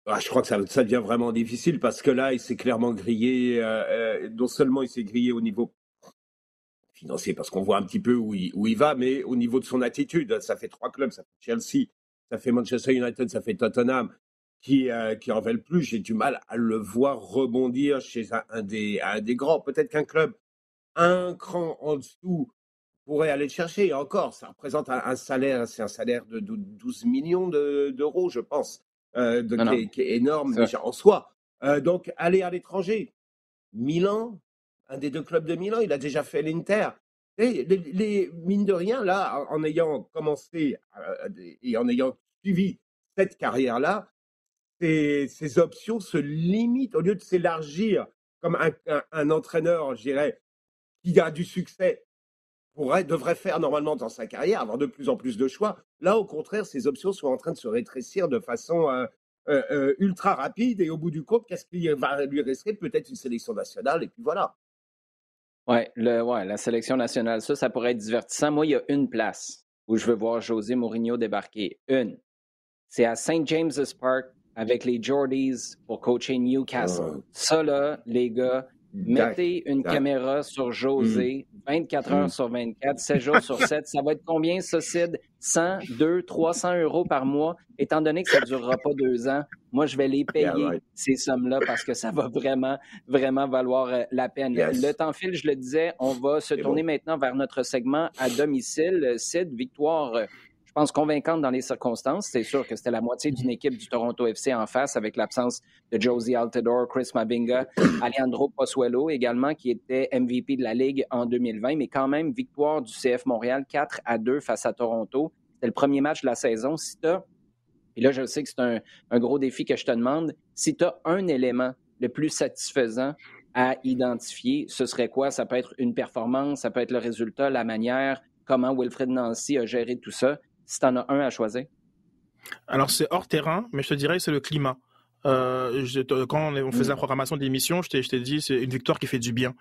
Speaker 2: ah, je crois que ça, ça, devient vraiment difficile parce que là, il s'est clairement grillé. non seulement il s'est grillé au niveau financier parce qu'on voit un petit peu où il, où il va, mais au niveau de son attitude, ça fait trois clubs, ça fait Chelsea, ça fait Manchester United, ça fait Tottenham, qui, euh, qui en veulent plus. J'ai du mal à le voir rebondir chez un, des, un des grands. Peut-être qu'un club un cran en dessous pourrait aller le chercher. Et encore, ça représente un, salaire, c'est un salaire de, 12 millions d'euros, je pense, euh, de, qui, est, énorme déjà en soi. Euh, donc, aller à l'étranger. Milan, un des deux clubs de Milan, il a déjà fait l'Inter. Les, les, mine de rien, là, en ayant commencé euh, et en ayant suivi cette carrière-là, ces, options se limitent au lieu de s'élargir comme un, entraîneur, je dirais, qui a du succès devrait faire normalement dans sa carrière, avoir de plus en plus de choix. Là, au contraire, ces options sont en train de se rétrécir de façon euh, euh, ultra rapide et au bout du compte, qu'est-ce qui va lui rester? Peut-être une sélection nationale et puis voilà.
Speaker 1: Le, ouais, la sélection nationale, ça, ça pourrait être divertissant. Moi, il y a une place où je veux voir José Mourinho débarquer. Une. C'est à St. James's Park avec les Geordies pour coacher Newcastle. Ça, là, les gars, mettez une caméra sur José 24 mm. heures mm. sur 24, 7 jours sur 7. Ça va être combien, ça, Sid? 100, 2, 300 euros par mois. Étant donné que ça ne durera pas deux ans, moi, je vais les payer, ces sommes-là, parce que ça va vraiment, vraiment valoir euh, la peine. Le temps file, je le disais, on va se tourner maintenant vers notre segment à domicile. Sid, victoire pense, convaincante dans les circonstances. C'est sûr que c'était la moitié d'une équipe du Toronto FC en face avec l'absence de Josie Altidore, Chris Mavinga, Alejandro Pozuelo également, qui était MVP de la Ligue en 2020. Mais quand même, victoire du CF Montréal 4 à 2 face à Toronto. C'était le premier match de la saison. Si tu et là, je sais que c'est un, un, gros défi que je te demande, si tu as un élément le plus satisfaisant à identifier, ce serait quoi? Ça peut être une performance, ça peut être le résultat, la manière, comment Wilfred Nancy a géré tout ça si tu en as un à choisir?
Speaker 3: Alors, c'est hors terrain, mais je te dirais que c'est le climat. Euh, quand on, faisait la mm. programmation de l'émission, je t'ai dit c'est une victoire qui fait du bien.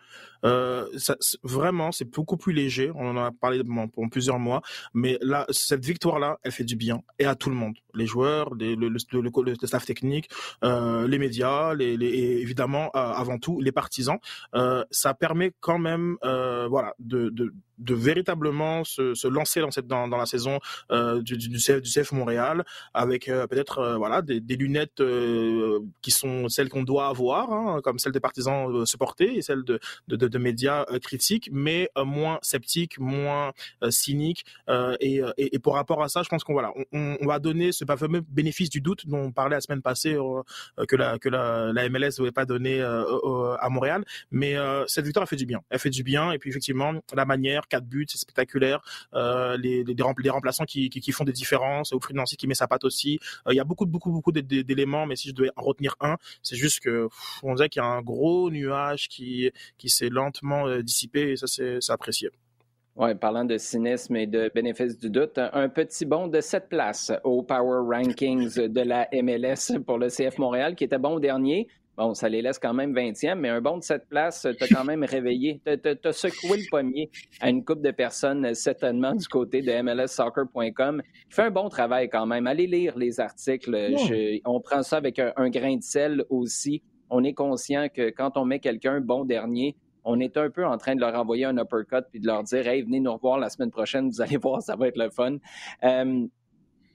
Speaker 3: Euh, ça, vraiment, c'est beaucoup plus léger. On en a parlé pendant plusieurs mois, mais là, cette victoire-là, elle fait du bien et à tout le monde, les joueurs, le, staff technique, euh, les médias, et évidemment euh, avant tout les partisans. Euh, ça permet quand même, voilà, de, véritablement se, lancer dans cette dans, la saison du, CF, du CF Montréal avec peut-être voilà des, lunettes qui sont celles qu'on doit avoir hein, comme celles des partisans supportés et celles de de, médias critiques mais moins sceptiques moins cyniques et, et, pour rapport à ça je pense qu'on voilà on, va donner ce fameux bénéfice du doute dont on parlait la semaine passée que la que la, MLS ne voulait pas donner à Montréal mais cette victoire elle fait du bien elle fait du bien et puis effectivement la manière quatre buts, c'est spectaculaire. Euh, les, les, remplaçants qui, qui, font des différences, Wilfried Nancy qui met sa patte aussi. Euh, il y a beaucoup, beaucoup, beaucoup d'éléments, mais si je devais en retenir un, c'est juste que on dirait qu'il y a un gros nuage qui, qui s'est lentement euh, dissipé et ça, c'est apprécié.
Speaker 1: Oui, parlant de cynisme et de bénéfice du doute, un petit bond de 7 places au Power Rankings de la MLS pour le CF Montréal, qui était bon dernier. Bon, ça les laisse quand même 20e, mais un bon de cette place, t'as quand même réveillé, t'as secoué le pommier à une couple de personnes, certainement du côté de MLSsoccer.com. Fait un bon travail quand même. Allez lire les articles. on prend ça avec un, grain de sel aussi. On est conscient que quand on met quelqu'un bon dernier, on est un peu en train de leur envoyer un uppercut puis de leur dire Hey, venez nous revoir la semaine prochaine, vous allez voir, ça va être le fun. Euh,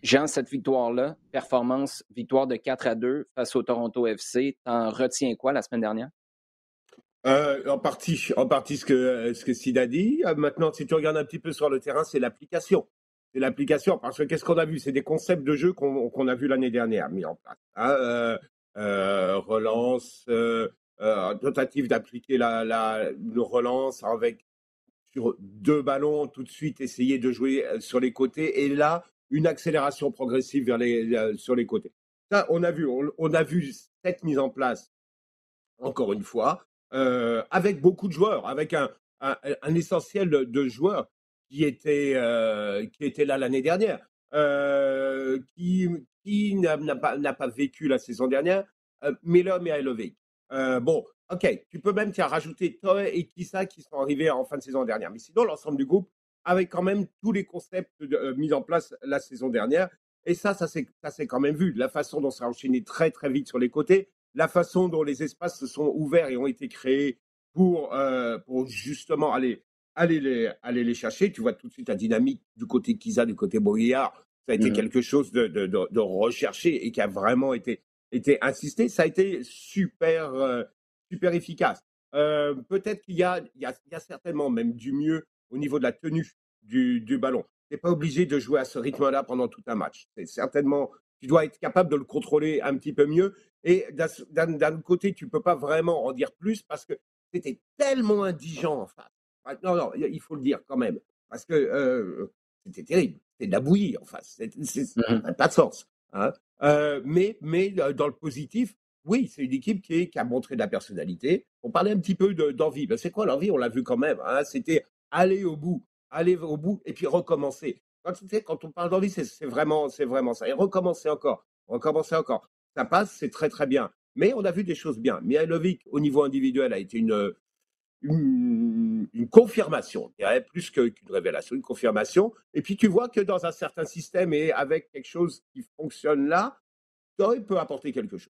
Speaker 1: Jean, cette victoire-là, performance, victoire de 4 à 2 face au Toronto FC, t'en retiens quoi la semaine dernière?
Speaker 2: Euh, en partie, en partie ce que, ce que Sid a dit. Euh, maintenant, si tu regardes un petit peu sur le terrain, c'est l'application. C'est l'application, parce que qu'est-ce qu'on a vu? C'est des concepts de jeu qu'on a vu l'année dernière mis en place. Hein, relance, tentative d'appliquer la, relance avec sur deux ballons, tout de suite essayer de jouer sur les côtés. Et là, une accélération progressive euh, sur les côtés. On a vu, cette mise en place, encore une fois, euh, avec beaucoup de joueurs, avec un, essentiel de, joueurs qui étaient, euh, là l'année dernière, euh, qui, n'a pas, vécu la saison dernière, euh, Miller et Ailovic. Euh, bon, ok, tu peux même rajouter Toy et Kissa qui sont arrivés en fin de saison dernière. Mais sinon, l'ensemble du groupe avec quand même tous les concepts euh, mis en place la saison dernière. Et ça, ça s'est quand même vu. La façon dont ça a enchaîné très très vite sur les côtés, la façon dont les espaces se sont ouverts et ont été créés pour, euh, pour justement aller, aller, les, aller les chercher. Tu vois tout de suite la dynamique du côté Kiza, du côté Boyard. Ça a été mmh quelque chose de, de, de, recherché et qui a vraiment été, été insisté. Ça a été super, euh, super efficace. Euh, peut-être qu'il y y, y a certainement même du mieux au niveau de la tenue du, du ballon. Tu n'es pas obligé de jouer à ce rythme-là pendant tout un match. C'est certainement, tu dois être capable de le contrôler un petit peu mieux. Et d'un côté, tu peux pas vraiment en dire plus parce que c'était tellement indigent en face. Non, non, il faut le dire quand même. Parce que euh, c'était terrible. C'était de la bouillie en face. Ça n'a pas de sens. Hein. Euh, mais, mais dans le positif, oui, c'est une équipe qui, a montré de la personnalité. On parlait un petit peu d'envie. Ben, c'est quoi l'envie? On l'a vu quand même. Hein. C'était aller au bout, aller au bout et puis recommencer. Quand, quand on parle d'envie, c'est vraiment, vraiment ça. Et recommencer encore, recommencer encore. Ça passe, c'est très très bien. Mais on a vu des choses bien. Mihailovic, au niveau individuel, a été une, une, confirmation, plus qu'une révélation, une confirmation. Et puis tu vois que dans un certain système et avec quelque chose qui fonctionne là, il peut apporter quelque chose.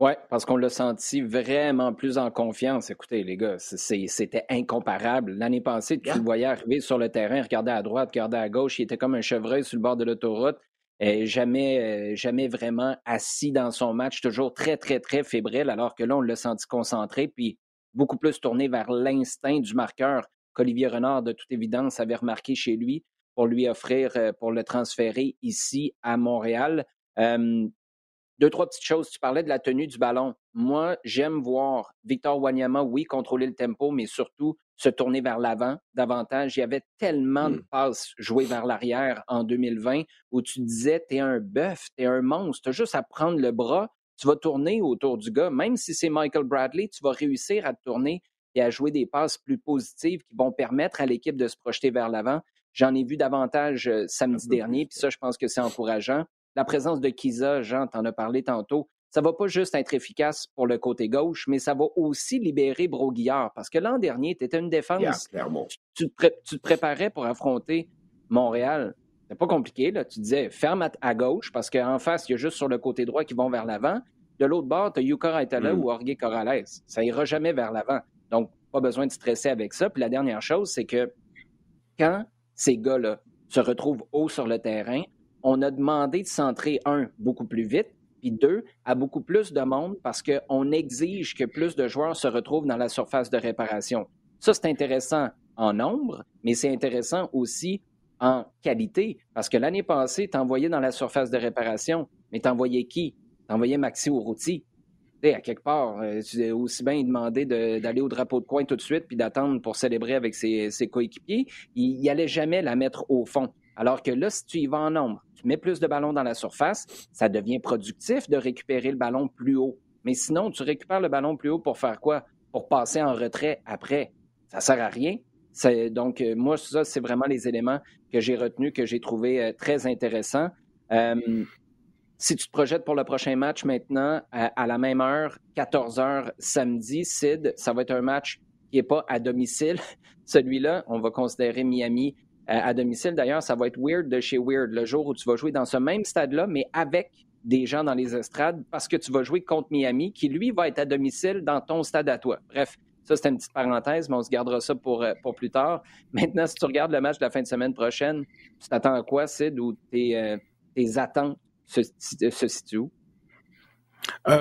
Speaker 1: Oui, parce qu'on l'a senti vraiment plus en confiance. Écoutez, les gars, c'était incomparable. L'année passée, tu le voyais arriver sur le terrain, regarder à droite, regarder à gauche, il était comme un chevreuil sur le bord de l'autoroute. Et jamais, euh, jamais vraiment assis dans son match, toujours très, très, très fébrile, alors que là, on l'a senti concentré, puis beaucoup plus tourné vers l'instinct du marqueur qu'Olivier Renard, de toute évidence, avait remarqué chez lui pour lui offrir, euh, pour le transférer ici à Montréal. Deux, trois petites choses. Tu parlais de la tenue du ballon. Moi, j'aime voir Victor Wanyama, oui, contrôler le tempo, mais surtout se tourner vers l'avant davantage. Il y avait tellement de mmh. passes jouées vers l'arrière en 2020 où tu disais, t'es un bœuf, t'es un monstre, t'as juste à prendre le bras, tu vas tourner autour du gars. Même si c'est Michael Bradley, tu vas réussir à te tourner et à jouer des passes plus positives qui vont permettre à l'équipe de se projeter vers l'avant. J'en ai vu davantage euh, samedi dernier, puis ça, je pense que c'est encourageant la présence de Kiza, Jean, t'en as parlé tantôt, ça va pas juste être efficace pour le côté gauche, mais ça va aussi libérer Broguillard. Parce que l'an dernier, tu étais une défense. tu, te préparais pour affronter Montréal. C'est pas compliqué, là. Tu disais ferme à, gauche parce qu'en face, il y a juste sur le côté droit qui vont vers l'avant. De l'autre bord, tu as Yuka Raitala mm. ou Jorge Corrales. Ça ira jamais vers l'avant. Donc, pas besoin de stresser avec ça. Puis la dernière chose, c'est que quand ces gars-là se retrouvent haut sur le terrain, on a demandé de centrer, un, beaucoup plus vite, puis deux, à beaucoup plus de monde parce qu'on exige que plus de joueurs se retrouvent dans la surface de réparation. Ça, c'est intéressant en nombre, mais c'est intéressant aussi en qualité parce que l'année passée, tu envoyé dans la surface de réparation, mais tu envoyé qui? Tu envoyé Maxi Routi. À quelque part, euh, tu aussi bien demander d'aller au drapeau de coin tout de suite puis d'attendre pour célébrer avec ses, coéquipiers. Il n'allait jamais la mettre au fond. Alors que là, si tu y vas en nombre, tu mets plus de ballons dans la surface, ça devient productif de récupérer le ballon plus haut. Mais sinon, tu récupères le ballon plus haut pour faire quoi? Pour passer en retrait après. Ça sert à rien. Donc, euh, moi, ça, c'est vraiment les éléments que j'ai retenus, que j'ai trouvé euh, très intéressants. Euh, si tu te projettes pour le prochain match maintenant, à, la même heure, 14 h samedi, Sid, ça va être un match qui n'est pas à domicile. Celui-là, on va considérer Miami à domicile. D'ailleurs, ça va être weird de chez weird le jour où tu vas jouer dans ce même stade-là, mais avec des gens dans les estrades parce que tu vas jouer contre Miami qui, lui, va être à domicile dans ton stade à toi. Bref, ça, c'est une petite parenthèse, mais on se gardera ça pour, euh, pour plus tard. Maintenant, si tu regardes le match de la fin de semaine prochaine, tu t'attends à quoi, Sid, ou tes, euh, tes attentes se, se situent? Où?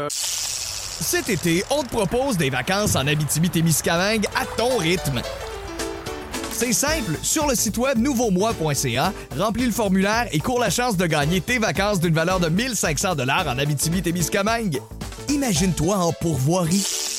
Speaker 4: Cet été, on te propose des vacances en Abitibi-Témiscamingue à ton rythme. C'est simple, sur le site web nouveaumois.ca, remplis le formulaire et cours la chance de gagner tes vacances d'une valeur de 1500 dollars en Abitibi-Témiscamingue. Imagine-toi en pourvoirie,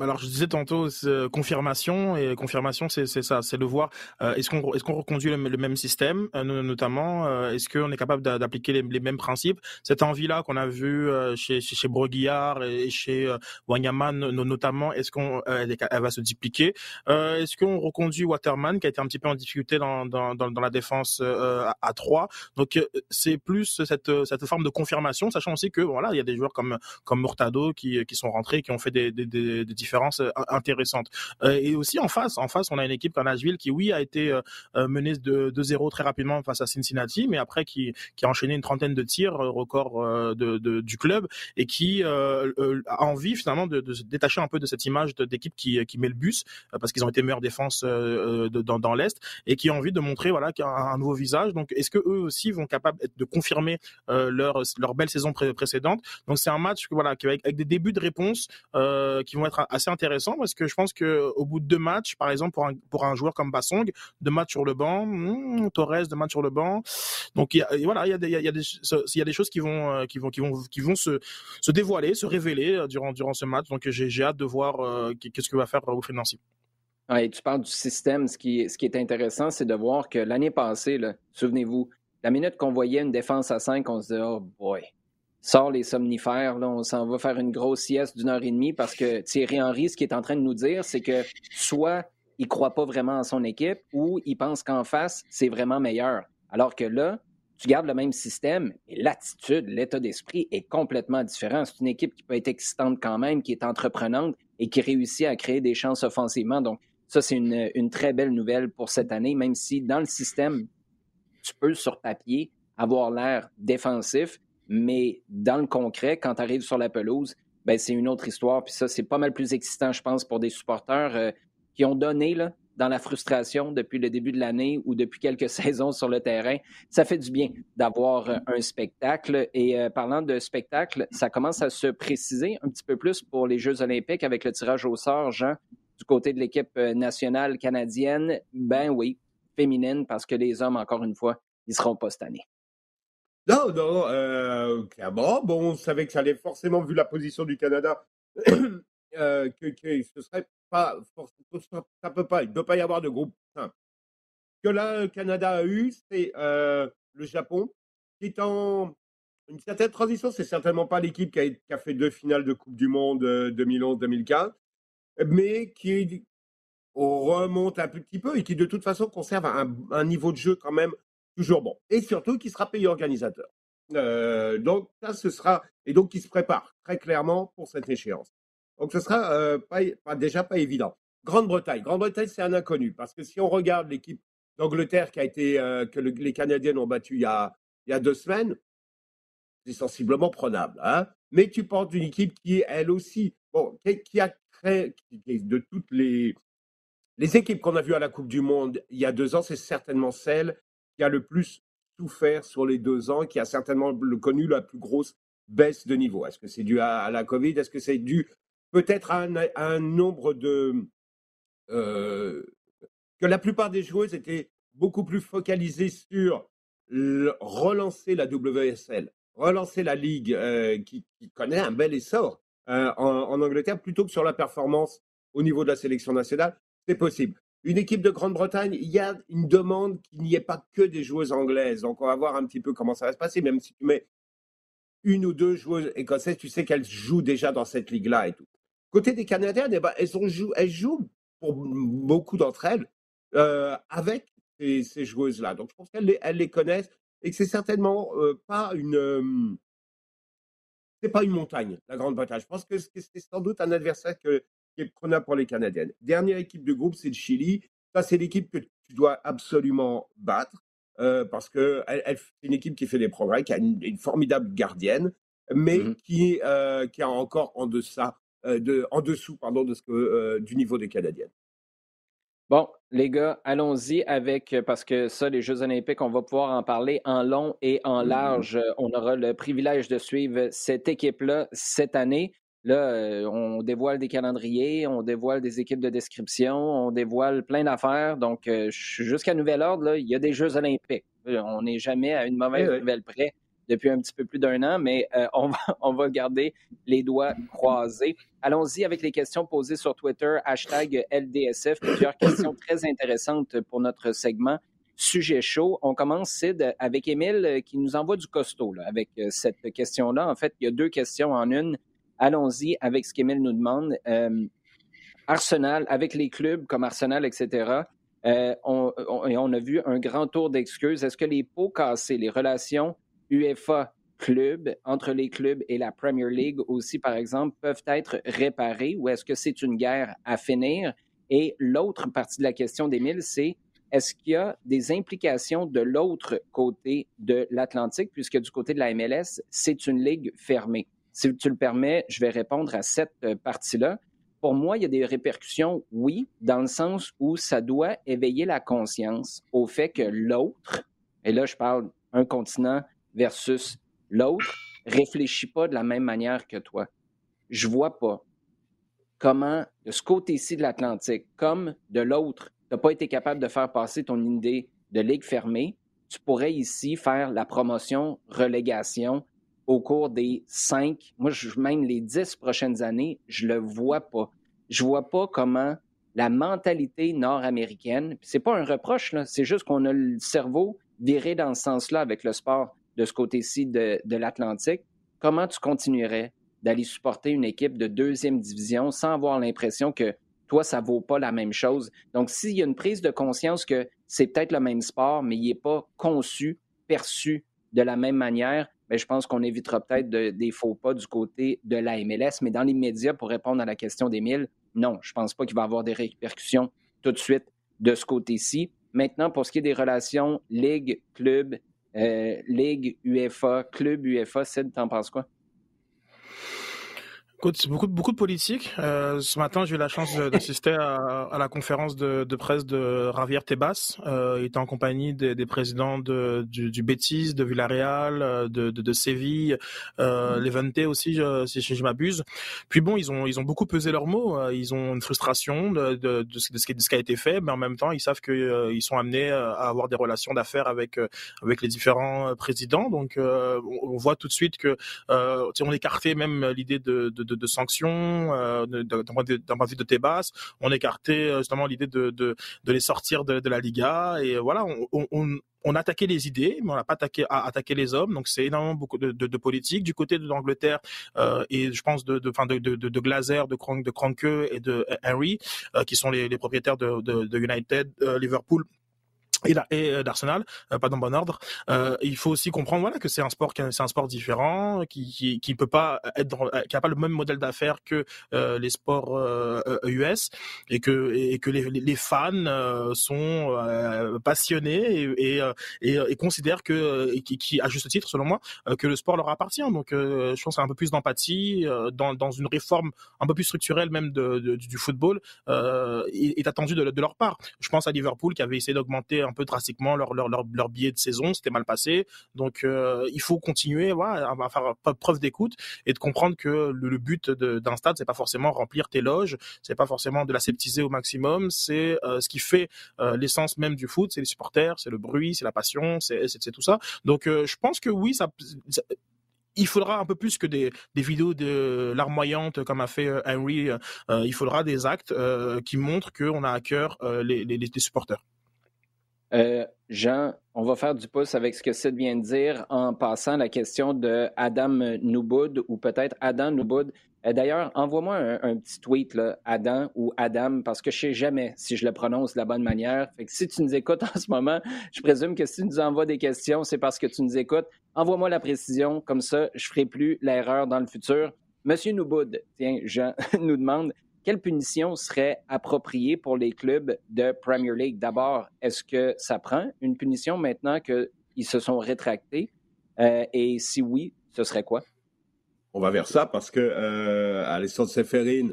Speaker 3: Alors je disais tantôt confirmation et confirmation c'est ça, c'est de voir est-ce qu'on est-ce qu'on reconduit le, même système, notamment est-ce qu'on est capable d'appliquer les, mêmes principes? Cette envie-là qu'on a vue chez chez, chez Broguillard et chez Wanyaman notamment, est-ce qu'on elle, va se dupliquer? Est-ce qu'on reconduit Waterman qui a été un petit peu en difficulté dans dans, dans, la défense à 3 Donc c'est plus cette cette forme de confirmation, sachant aussi que voilà il y a des joueurs comme comme Murtado qui qui sont rentrés qui ont fait des, des, des, différences euh, intéressantes. Euh, et aussi en face, en face, on a une équipe comme Nashville qui, oui, a été euh, menée de 2-0 très rapidement face à Cincinnati, mais après qui, qui a enchaîné une trentaine de tirs, record de, de, du club, et qui a envie finalement de, de, se détacher un peu de cette image d'équipe qui, qui met le bus, parce qu'ils ont été meilleure défense dans, l'Est, et qui a envie de montrer voilà, un, nouveau visage. Donc, est-ce que eux aussi vont capables de confirmer leur, leur belle saison précédente? Donc, c'est un match voilà, avec, avec des débuts de réponse qui vont être assez intéressants parce que je pense que au bout de deux matchs, par exemple pour un, pour un joueur comme Bassong, deux matchs sur le banc, hmm, Torres deux matchs sur le banc, donc y a, voilà il y a des y a des y a des choses qui vont euh, qui vont qui vont qui vont se se dévoiler, se révéler euh, durant durant ce match. Donc j'ai hâte de voir qu'est-ce que va faire Wilfried Nancy.
Speaker 1: Tu parles du système. Ce qui, ce qui est intéressant, c'est de voir que l'année passée, souvenez-vous, la minute qu'on voyait une défense à 5, on se dit Oh boy, sort les somnifères, on s'en va faire une grosse sieste d'une heure et demie parce que Thierry Henry, ce qu'il est en train de nous dire, c'est que soit il croit pas vraiment en son équipe ou il pense qu'en face, c'est vraiment meilleur. Alors que là, tu gardes le même système, et l'attitude, l'état d'esprit est complètement différent. C'est une équipe qui peut être excitante quand même, qui est entreprenante et qui réussit à créer des chances offensivement. Donc, ça, c'est une très belle nouvelle pour cette année, même si dans le système, tu peux, sur papier, avoir l'air défensif, mais dans le concret, quand tu arrives sur la pelouse, ben, c'est une autre histoire. Puis ça, c'est pas mal plus excitant, je pense, pour des supporters euh, qui ont donné là, dans la frustration depuis le début de l'année ou depuis quelques saisons sur le terrain. Ça fait du bien d'avoir euh, un spectacle. Et euh, parlant de spectacle, ça commence à se préciser un petit peu plus pour les Jeux olympiques avec le tirage au sort, Jean, du côté de l'équipe nationale canadienne. Ben oui, féminine, parce que les hommes, encore une fois, ils seront pas cette année.
Speaker 2: Non, non, euh, clairement. Bon, on savait que ça allait forcément, vu la position du Canada, euh, que, que, ce serait pas ça peut pas, il ne peut pas y avoir de groupe simple. Ce que là, le Canada a eu, c'est euh, le Japon, qui est en une certaine transition. C'est certainement pas l'équipe qui a, fait deux finales de Coupe du Monde 2011-2015, euh, mais qui remonte un petit peu et qui de toute façon conserve un niveau de jeu quand même toujours bon. Et surtout qui sera payé organisateur. Euh, donc ça, ce sera et donc qui se prépare très clairement pour cette échéance. Donc ce sera euh, pas, déjà pas évident. Grande-Bretagne, Grande-Bretagne c'est un inconnu parce que si on regarde l'équipe d'Angleterre qui a été euh, que les Canadiennes ont battu il y a il y a deux semaines, c'est sensiblement prenable. Hein Mais tu portes une équipe qui elle aussi bon qui, a créé de toutes les les équipes qu'on a vues à la Coupe du Monde il y a deux ans, c'est certainement celle qui a le plus souffert sur les deux ans, qui a certainement connu la plus grosse baisse de niveau. Est-ce que c'est dû à, la Covid? Est-ce que c'est dû peut-être à, un, nombre de... Euh, que la plupart des joueuses étaient beaucoup plus focalisées sur relancer la WSL, relancer la Ligue euh, qui, connaît un bel essor euh, en Angleterre, plutôt que sur la performance au niveau de la sélection nationale. C'est possible une équipe de Grande-Bretagne, il y a une demande qu'il n'y ait pas que des joueuses anglaises. Donc, on va voir un petit peu comment ça va se passer. Même si tu mets une ou deux joueuses écossaises, tu sais qu'elles jouent déjà dans cette ligue-là et tout. Côté des Canadiens, eh ben, elles, elles, jouent pour beaucoup d'entre elles euh, avec ces, joueuses-là. Donc, je pense qu'elles les, connaissent et que c'est certainement euh, pas une. Euh, pas une montagne, la Grande-Bretagne. Je pense que c'est sans doute un adversaire que, est prenable pour les Canadiennes. Dernière équipe de groupe, c'est le Chili. Ça, c'est l'équipe que tu dois absolument battre euh, parce que c'est une équipe qui fait des progrès, qui a une, formidable gardienne, mais mmh qui, euh, qui est encore en, deçà, euh, de, en dessous pardon, de ce que, du niveau des Canadiennes.
Speaker 1: Bon, les gars, allons-y avec, parce que ça, les Jeux olympiques, on va pouvoir en parler en long et en mmh large. On aura le privilège de suivre cette équipe-là cette année. Là, euh, on dévoile des calendriers, on dévoile des équipes de description, on dévoile plein d'affaires. Donc, euh, jusqu'à nouvel ordre, là, il y a des Jeux olympiques. On n'est jamais à une mauvaise nouvelle près. depuis un petit peu plus d'un an, mais euh, on, va, on va garder les doigts croisés. Allons-y avec les questions posées sur Twitter, hashtag LDSF. Plusieurs questions très intéressantes pour notre segment. Sujet chaud. On commence, Sid, avec Émile euh, qui nous envoie du costaud avec euh, cette question-là. En fait, il y a deux questions en une. Allons-y avec ce qu'Émile nous demande. Arsenal, avec les clubs comme Arsenal, etc., on, on, a vu un grand tour d'excuses. Est-ce que les pots cassés, les relations UEFA club, entre les clubs et la Premier League aussi, par exemple, peuvent être réparés ou est-ce que c'est une guerre à finir? Et l'autre partie de la question d'Émile, c'est est-ce qu'il y a des implications de l'autre côté de l'Atlantique, puisque du côté de la MLS, c'est une ligue fermée? Si tu le permets, je vais répondre à cette euh, partie-là. Pour moi, il y a des répercussions, oui, dans le sens où ça doit éveiller la conscience au fait que l'autre, et là je parle un continent versus l'autre réfléchit pas de la même manière que toi. Je vois pas comment, de ce côté-ci de l'Atlantique, comme de l'autre, tu n'as pas été capable de faire passer ton idée de ligue fermée, tu pourrais ici faire la promotion, relégation au cours des cinq, moi, même les dix prochaines années, je le vois pas. Je vois pas comment la mentalité nord-américaine, c'est pas un reproche, c'est juste qu'on a le cerveau viré dans ce sens-là avec le sport de ce côté-ci de, l'Atlantique, comment tu continuerais d'aller supporter une équipe de deuxième division sans avoir l'impression que toi, ça vaut pas la même chose? Donc, s'il y a une prise de conscience que c'est peut-être le même sport, mais il n'est pas conçu, perçu de la même manière, bien, je pense qu'on évitera peut-être des faux pas du côté de la MLS. Mais dans l'immédiat, pour répondre à la question d'Émile, non, je ne pense pas qu'il va y avoir des répercussions tout de suite de ce côté-ci. Maintenant, pour ce qui est des relations ligue, club, euh, Ligue UEFA, Club UEFA, Sid, t'en penses quoi?
Speaker 3: Écoute, beaucoup, beaucoup de politique. Euh, ce matin, j'ai eu la chance d'assister à, à, la conférence de, de, presse de Javier Tebas. Euh, il était en compagnie des, des présidents de, du, du Betis, de Villarreal, euh, de, de, de Séville, euh, Levante aussi, si je, m'abuse. Puis bon, ils ont, ils ont beaucoup pesé leurs mots. Euh, ils ont une frustration de, de, de, ce, qui, de ce qui a été fait, mais en même temps, ils savent qu'ils euh, ils sont amenés à avoir des relations d'affaires avec, avec les différents présidents. Donc, on voit tout de suite que on écartait même l'idée de, de de, sanctions, euh, d'un point de vue de Tebas. On écartait euh, justement l'idée de, de, les sortir de, la Liga. Et voilà, on, on, les idées, mais on n'a pas attaqué, les hommes. Donc c'est énormément de, de, politique du côté de l'Angleterre euh, et je pense de, de, de, de, Glazer, de, Kronk, de Kronke et de Henry, qui sont les, propriétaires de, de, United, Liverpool et, euh, d'Arsenal, euh, pas dans bon ordre. Euh, il faut aussi comprendre voilà que c'est un sport c'est un sport différent qui qui, qui peut pas être qui a pas le même modèle d'affaires que les sports US et que et que les, les fans sont passionnés et, et, et, considèrent que qui, qui, à juste titre selon moi que le sport leur appartient. Donc je pense à un peu plus d'empathie dans dans une réforme un peu plus structurelle même de, du football est, est attendu de, de leur part. Je pense à Liverpool qui avait essayé d'augmenter un peu drastiquement leur, leur, leur, leur billet de saison, c'était mal passé. Donc euh, il faut continuer voilà, à faire preuve d'écoute et de comprendre que le, but d'un stade, c'est pas forcément remplir tes loges, c'est pas forcément de l'aseptiser au maximum, c'est euh, ce qui fait euh, l'essence même du foot, c'est les supporters, c'est le bruit, c'est la passion, c'est tout ça. Donc je pense que oui, ça, il faudra un peu plus que des, des vidéos de larmoyantes comme a fait Henry. il faudra des actes qui montrent qu'on a à cœur les, les supporters.
Speaker 1: Euh, Jean, on va faire du pouce avec ce que Sid vient de dire en passant la question de Adam Nouboud ou peut-être Adam Nouboud. Euh, d'ailleurs, envoie-moi un, petit tweet, là, Adam ou Adam, parce que je sais jamais si je le prononce de la bonne manière. Si tu nous écoutes en ce moment, je présume que si tu nous envoies des questions, c'est parce que tu nous écoutes. Envoie-moi la précision, comme ça, je ferai plus l'erreur dans le futur. Monsieur Nouboud, tiens, Jean nous demande quelle punition serait appropriée pour les clubs de Premier League? D'abord, est-ce que ça prend une punition maintenant qu'ils se sont rétractés? Euh, et si oui, ce serait quoi?
Speaker 2: On va vers ça parce que euh, Alessandro Seferin,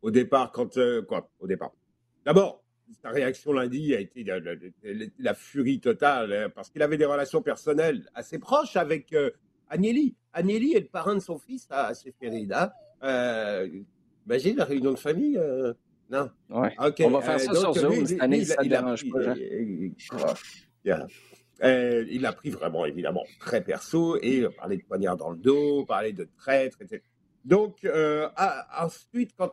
Speaker 2: au départ, quand euh, quoi, au départ. D'abord, sa réaction lundi a été la, furie totale hein, parce qu'il avait des relations personnelles assez proches avec euh, Agnelli. Agnelli est le parrain de son fils à Seferin. Hein. Euh, Imagine la réunion de famille. Euh... Non.
Speaker 1: Ouais. On va faire ça sur Zoom cette année, ça ne dérange pas.
Speaker 2: il l'a pris vraiment, évidemment, très perso et parler de poignard dans le dos, parler de traître, etc. Donc, ensuite, quand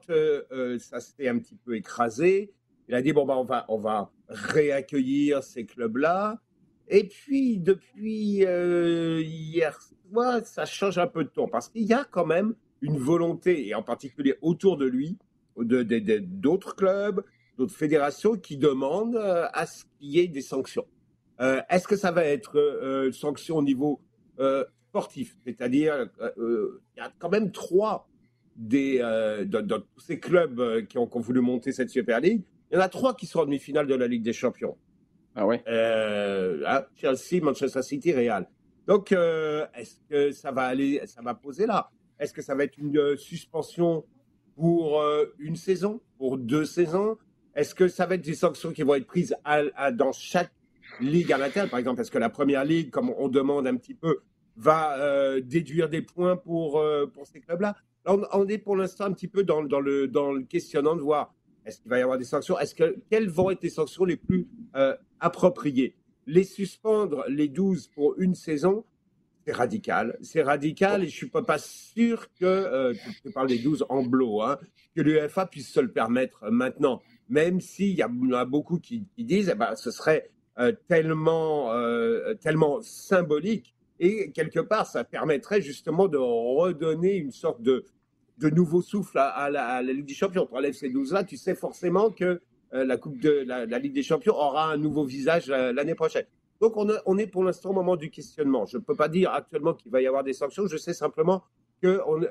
Speaker 2: ça s'est un petit peu écrasé, il a dit bon, bah, on, va, on va réaccueillir ces clubs-là. Et puis, depuis hier soir, ça change un peu de ton parce qu'il y a quand même une volonté, et en particulier autour de lui, d'autres clubs, d'autres fédérations qui demandent euh, à ce qu'il y ait des sanctions. Euh, est-ce que ça va être euh, sanctions au niveau sportif? C'est-à-dire, il y a quand même trois des, dans, tous ces clubs qui ont, voulu monter cette Super League, il y en a trois qui sont en demi-finale de la Ligue des Champions.
Speaker 1: Ah ouais?
Speaker 2: Chelsea, Manchester City, Real. Donc, est-ce que ça va aller, ça va poser là? Est-ce que ça va être une suspension pour une saison, pour deux saisons? Est-ce que ça va être des sanctions qui vont être prises dans chaque ligue à l'intérieur Par exemple, est-ce que la première ligue, comme on demande un petit peu, va euh, déduire des points pour, euh, pour ces clubs-là? On, est pour l'instant un petit peu dans, le, dans questionnant de voir est-ce qu'il va y avoir des sanctions? Est-ce que quelles vont être les sanctions les plus euh, appropriées? Les suspendre les 12 pour une saison, c'est radical. C'est radical et je suis pas, sûr que, tu parles des 12 en bloc, hein, que l'UEFA puisse se le permettre maintenant même s'il y, en a beaucoup qui, disent eh ben, ce serait euh, tellement, euh, tellement symbolique et quelque part ça permettrait justement de redonner une sorte de, nouveau souffle à, la, Ligue des Champions. Pour ces 12 là, tu sais forcément que euh, la Coupe de la, Ligue des Champions aura un nouveau visage l'année prochaine. Donc on, on, est pour l'instant au moment du questionnement. Je ne peux pas dire actuellement qu'il va y avoir des sanctions. Je sais simplement que on,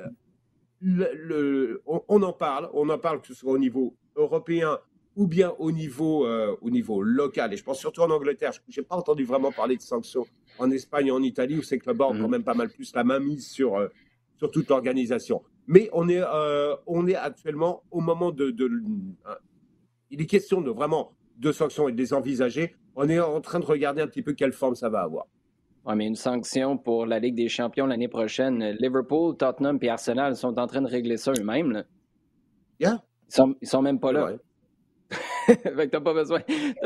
Speaker 2: le, on, en parle, on en parle que ce soit au niveau européen ou bien au niveau, euh, au niveau local. Et je pense surtout en Angleterre. Je n'ai pas entendu vraiment parler de sanctions en Espagne et en Italie, où ces clubs ont quand mhm. même pas mal plus la main mise sur, euh, sur toute l'organisation. Mais on est, euh, on est actuellement au moment de, de, Il est question de vraiment de sanctions et de les envisager. On est en train de regarder un petit peu quelle forme ça va avoir.
Speaker 1: Oui, mais une sanction pour la Ligue des Champions l'année prochaine. Liverpool, Tottenham et Arsenal sont en train de régler ça eux-mêmes.
Speaker 2: Yeah.
Speaker 1: Ils sont, sont même pas là. fait t'as pas besoin,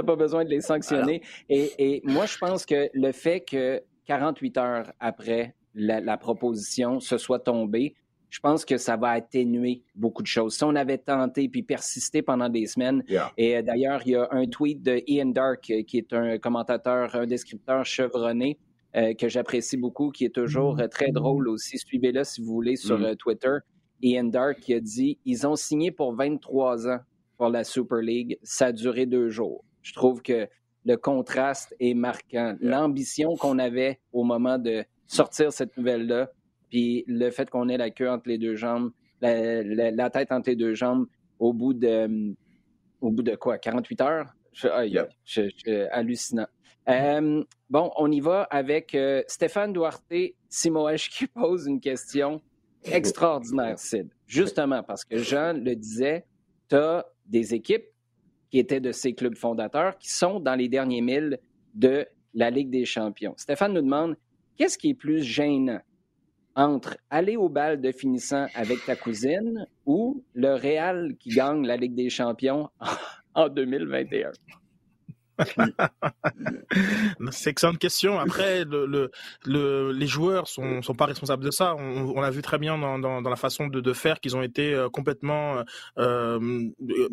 Speaker 1: pas besoin de les sanctionner. Et, moi, je pense que le fait que 48 heures après la, proposition se soit tombée, je pense que ça va atténuer beaucoup de choses. Si on avait tenté puis persisté pendant des semaines, et euh, d'ailleurs, il y a un tweet de Ian Dark, euh, qui est un commentateur, un descripteur chevronné, euh, que j'apprécie beaucoup, qui est toujours mm-hmm. très drôle aussi. Suivez-le si vous voulez sur mm. Twitter. Ian Dark qui a dit Ils ont signé pour 23 ans pour la Super League. Ça a duré deux jours. Je trouve que le contraste est marquant. L'ambition qu'on avait au moment de sortir cette nouvelle-là, puis le fait qu'on ait la queue entre les deux jambes, la, tête entre les deux jambes, au bout de, au bout de quoi, 48 heures? Je, hallucinant. Euh, bon, on y va avec euh, Stéphane Duarte Simoèche qui pose une question extraordinaire, Sid. Justement, parce que Jean le disait, tu as des équipes qui étaient de ces clubs fondateurs qui sont dans les derniers milles de la Ligue des champions. Stéphane nous demande qu'est-ce qui est plus gênant? Entre aller au bal de finissant avec ta cousine ou le Real qui gagne la Ligue des champions en 2021?
Speaker 3: C'est excellente question. Après, le, le, les joueurs sont, sont pas responsables de ça. On, l'a vu très bien dans, la façon de, de faire qu'ils ont été euh, complètement euh, euh,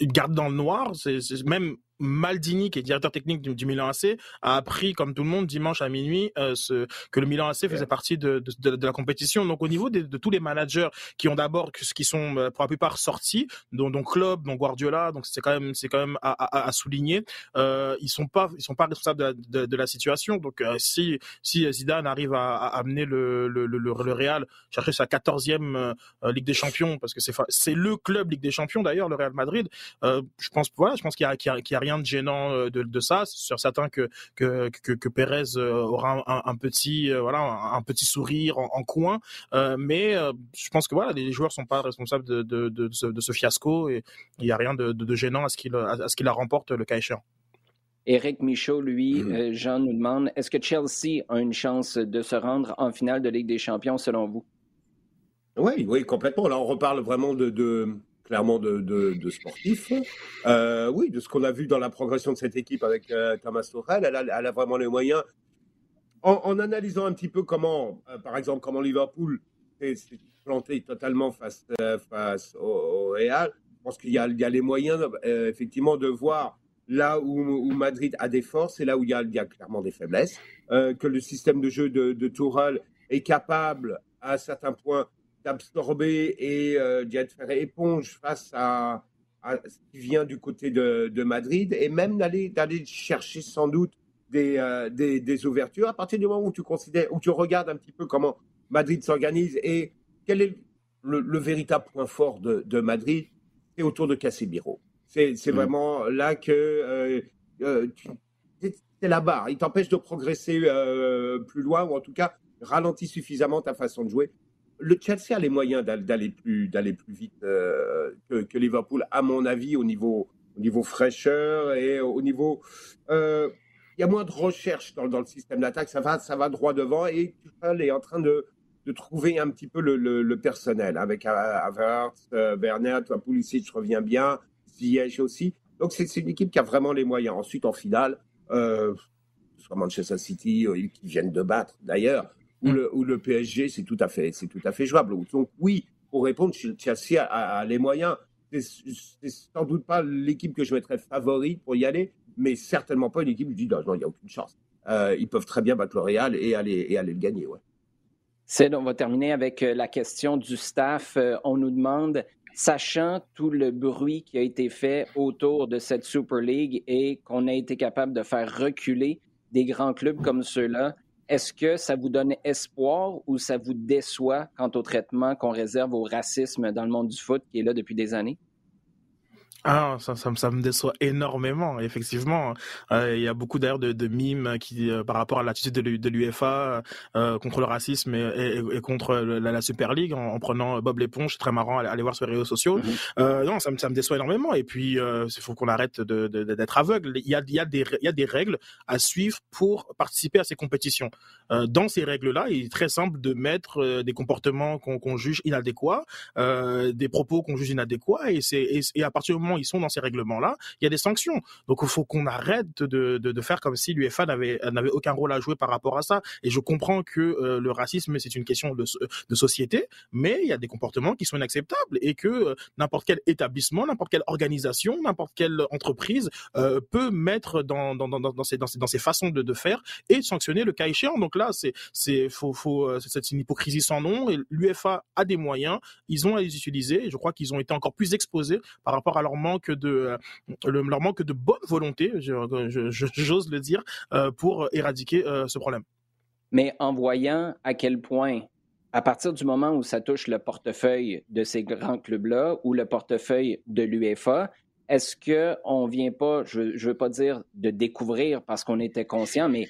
Speaker 3: gardés dans le noir. C'est même Maldini, qui est directeur technique du, Milan AC, a appris, comme tout le monde, dimanche à minuit, euh, ce, que le Milan AC faisait partie de, de, de, la compétition. Donc, au niveau de, tous les managers qui ont d'abord, qui sont euh, pour la plupart sortis, dont, dont Klopp, dont Guardiola, donc c'est quand même, c'est quand même à, à, à souligner, euh, ils sont pas, ils sont pas responsables de, la situation. Donc, euh, si si Zidane arrive à, à amener le, le, le, le, Real chercher sa quatorzième Ligue des Champions, parce que c'est c'est le club Ligue des Champions d'ailleurs, le Real Madrid. je pense, voilà, je pense qu'il y a, qu'il y a rien de gênant euh, de, de ça. C'est sûr certain que que, que, que Pérez euh, aura un, petit euh, voilà un, petit sourire en, coin, mais je pense que voilà les joueurs sont pas responsables de, de, de, ce, fiasco et il n'y a rien de, de, gênant à ce qu'il à ce qu'il la remporte le cas échéant.
Speaker 1: Éric Michaud, lui, mm-hmm. Jean nous demande est-ce que Chelsea a une chance de se rendre en finale de Ligue des Champions selon vous?
Speaker 2: Oui, oui, complètement. Là, on reparle vraiment de, de clairement de, de, sportif. Euh, oui, de ce qu'on a vu dans la progression de cette équipe avec euh, Thomas Tuchel, elle a, elle a, vraiment les moyens. En, analysant un petit peu comment, euh, par exemple, comment Liverpool s'est planté totalement face, face au, Real, je pense qu'il y, y, a les moyens effectivement de voir là où, Madrid a des forces et là où il y a, il y a clairement des faiblesses, que le système de jeu de, de est capable à certains points d'absorber et euh, d'y être faire éponge face à, ce qui vient du côté de, de Madrid et même d'aller d'aller chercher sans doute des, euh, des, des, ouvertures. À partir du moment où tu considères où tu regardes un petit peu comment Madrid s'organise et quel est le, véritable point fort de, de Madrid c'est autour de Casemiro. C'est c'est mmh. vraiment là que euh, euh c'est la barre. Il t'empêche de progresser plus loin ou en tout cas ralentit suffisamment ta façon de jouer le Chelsea a les moyens d'aller plus, plus vite euh, que, Liverpool, à mon avis, au niveau, au niveau fraîcheur et au niveau. Euh, il y a moins de recherche dans, le système d'attaque, ça va, ça va droit devant et Tuchel est en train de, trouver un petit peu le, personnel avec Havertz, euh, Werner, Pulisic revient bien, Ziyech aussi. Donc c'est une équipe qui a vraiment les moyens. Ensuite, en finale, soit Manchester City, qui viennent de battre d'ailleurs, ou, le, PSG, c'est tout à fait, c'est tout à fait jouable. Donc oui, pour répondre, Chelsea a, a les moyens. C'est sans doute pas l'équipe que je mettrais favorite pour y aller, mais certainement pas une équipe où je dis non, il n'y a aucune chance. Euh, ils peuvent très bien battre le Real et aller, et aller le gagner. Ouais.
Speaker 1: C'est, on va terminer avec euh, la question du staff. Euh, on nous demande, sachant tout le bruit qui a été fait autour de cette Super League et qu'on a été capable de faire reculer des grands clubs comme ceux-là, est-ce que ça vous donne espoir ou ça vous déçoit quant au traitement qu'on réserve au racisme dans le monde du foot qui est là depuis des années?
Speaker 3: Ah, ça, ça, ça, me déçoit énormément, effectivement. Euh, il y a beaucoup d'ailleurs de, de, mimes qui, euh, par rapport à l'attitude de l'UFA euh, contre le racisme et, et, contre la, Super League, en, prenant Bob l'éponge, c'est très marrant, à aller voir sur les réseaux sociaux. Mhm. euh, non, ça me, ça me déçoit énormément. Et puis, il faut qu'on arrête d'être de, de, aveugle. Il y, a, il, y a des, il y a des règles à suivre pour participer à ces compétitions. dans ces règles-là, il est très simple de mettre des comportements qu'on juge inadéquats, des propos qu'on juge inadéquats, et, et, et à partir du moment ils sont dans ces règlements-là, il y a des sanctions. Donc il faut qu'on arrête de, faire comme si l'UEFA n'avait aucun rôle à jouer par rapport à ça. Et je comprends que euh, le racisme c'est une question de, société, mais il y a des comportements qui sont inacceptables et que euh, n'importe quel établissement, n'importe quelle organisation, n'importe quelle entreprise euh, peut mettre dans dans, ces façons de, faire et sanctionner le cas échéant. Donc là c'est une hypocrisie sans nom et l'UEFA a des moyens, ils ont à les utiliser. Je crois qu'ils ont été encore plus exposés par rapport à leur manque de euh, leur manque de bonne volonté, j'ose le dire, euh, pour éradiquer euh, ce problème.
Speaker 1: Mais en voyant à quel point à partir du moment où ça touche le portefeuille de ces grands clubs-là ou le portefeuille de l'UEFA, est-ce qu'on ne vient pas, je ne veux pas dire de découvrir parce qu'on était conscient, mais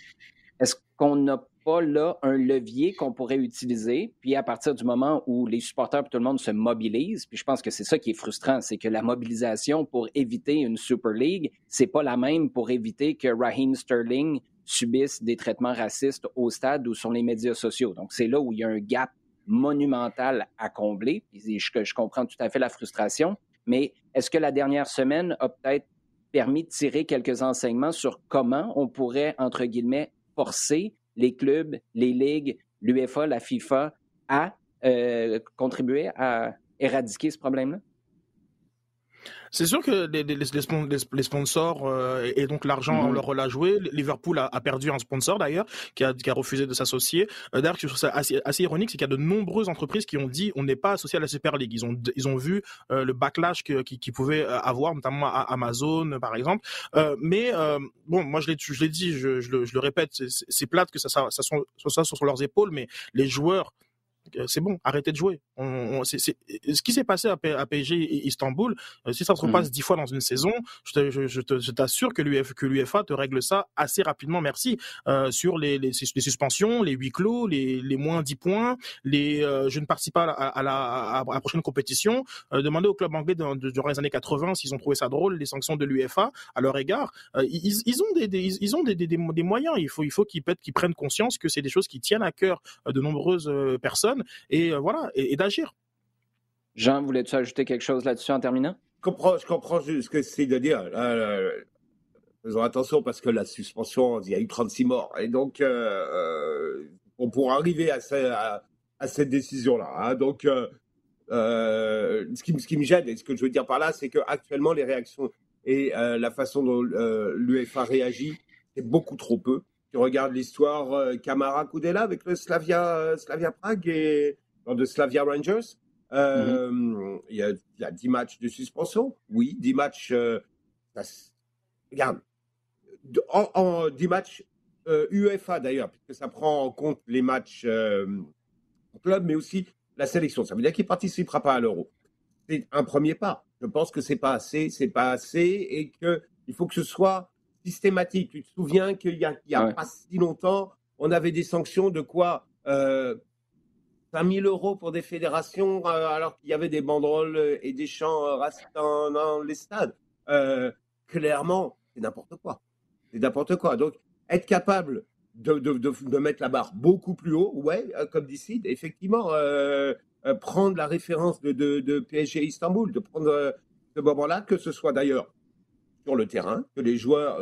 Speaker 1: est-ce qu'on n'a pas là un levier qu'on pourrait utiliser. Puis à partir du moment où les supporters et tout le monde se mobilisent, puis je pense que c'est ça qui est frustrant, c'est que la mobilisation pour éviter une Super League, c'est pas la même pour éviter que Raheem Sterling subisse des traitements racistes au stade ou sur les médias sociaux. Donc c'est là où il y a un gap monumental à combler. Puis je, je comprends tout à fait la frustration, mais est-ce que la dernière semaine a peut-être permis de tirer quelques enseignements sur comment on pourrait, entre guillemets, forcer les clubs, les ligues, l'UEFA, la FIFA à euh, contribuer à éradiquer ce problème-là?
Speaker 3: C'est sûr que les, les, les, sponsors euh, et donc l'argent, on mhm. leur rôle à jouer. Liverpool a, a perdu un sponsor d'ailleurs qui a, qui a, refusé de s'associer. Euh, d'ailleurs, je trouve ça assez, assez ironique, c'est qu'il y a de nombreuses entreprises qui ont dit on n'est pas associé à la Super League. Ils ont ils ont vu euh, le backlash qu'ils qui, qui pouvaient avoir, notamment à Amazon par exemple. Mais bon, moi je l'ai je l'ai dit, je, je, le, je, le, répète, c'est plate que ça ça, ça soit, ça sur leurs épaules, mais les joueurs c'est bon, arrêtez de jouer. On, c'est, ce qui s'est passé à, à PSG Istanbul, euh, si ça se repasse mmh. dix fois dans une saison, je, t'assure que l'UEFA te règle ça assez rapidement, merci, euh, sur les, les, les, suspensions, les huis clos, les, les moins 10 points, les euh, je ne participe pas à, la, à, la prochaine compétition. Euh, demandez au club anglais durant les années 80 s'ils ont trouvé ça drôle, les sanctions de l'UEFA à leur égard. ils, ils, ont des, des ils ont des, des, des, moyens. Il faut, il faut qu'ils, qu'ils prennent conscience que c'est des choses qui tiennent à cœur de nombreuses personnes et euh, voilà et, d'agir.
Speaker 1: Jean, voulais-tu ajouter quelque chose là-dessus en terminant?
Speaker 2: Je comprends, je comprends ce que c'est de dire. Euh, faisons attention parce que la suspension, il y a eu 36 morts. Et donc, euh, euh, on pourra arriver à, à, cette décision-là. Hein. Donc, euh, ce, qui, ce, qui, me gêne, et ce que je veux dire par là, c'est qu'actuellement, les réactions et la façon dont l'UEFA réagit, c'est beaucoup trop peu. Tu regardes l'histoire Camara Kudela avec le Slavia, Slavia Prague et de Slavia Rangers. Mm-hmm. il, y a, il, y a, 10 matchs de suspension. Oui, 10 matchs. regarde, en, en, matchs euh, UEFA d'ailleurs, puisque ça prend en compte les matchs euh, club, mais aussi la sélection. Ça veut dire qu'il ne participera pas à l'Euro. C'est un premier pas. Je pense que c'est pas assez, c'est pas assez, et qu'il faut que ce soit systématique. Tu te souviens qu'il y a, il y a pas si longtemps, on avait des sanctions de quoi euh, 5000 euros pour des fédérations, euh, alors qu'il y avait des banderoles et des chants euh, racistes dans, dans les stades. clairement, c'est n'importe quoi. C'est n'importe quoi. Donc, être capable de, de, de, mettre la barre beaucoup plus haut, ouais, euh, comme d'ici, effectivement, euh, euh, prendre la référence de, de, PSG Istanbul, de prendre ce moment-là, que ce soit d'ailleurs sur le terrain, que les joueurs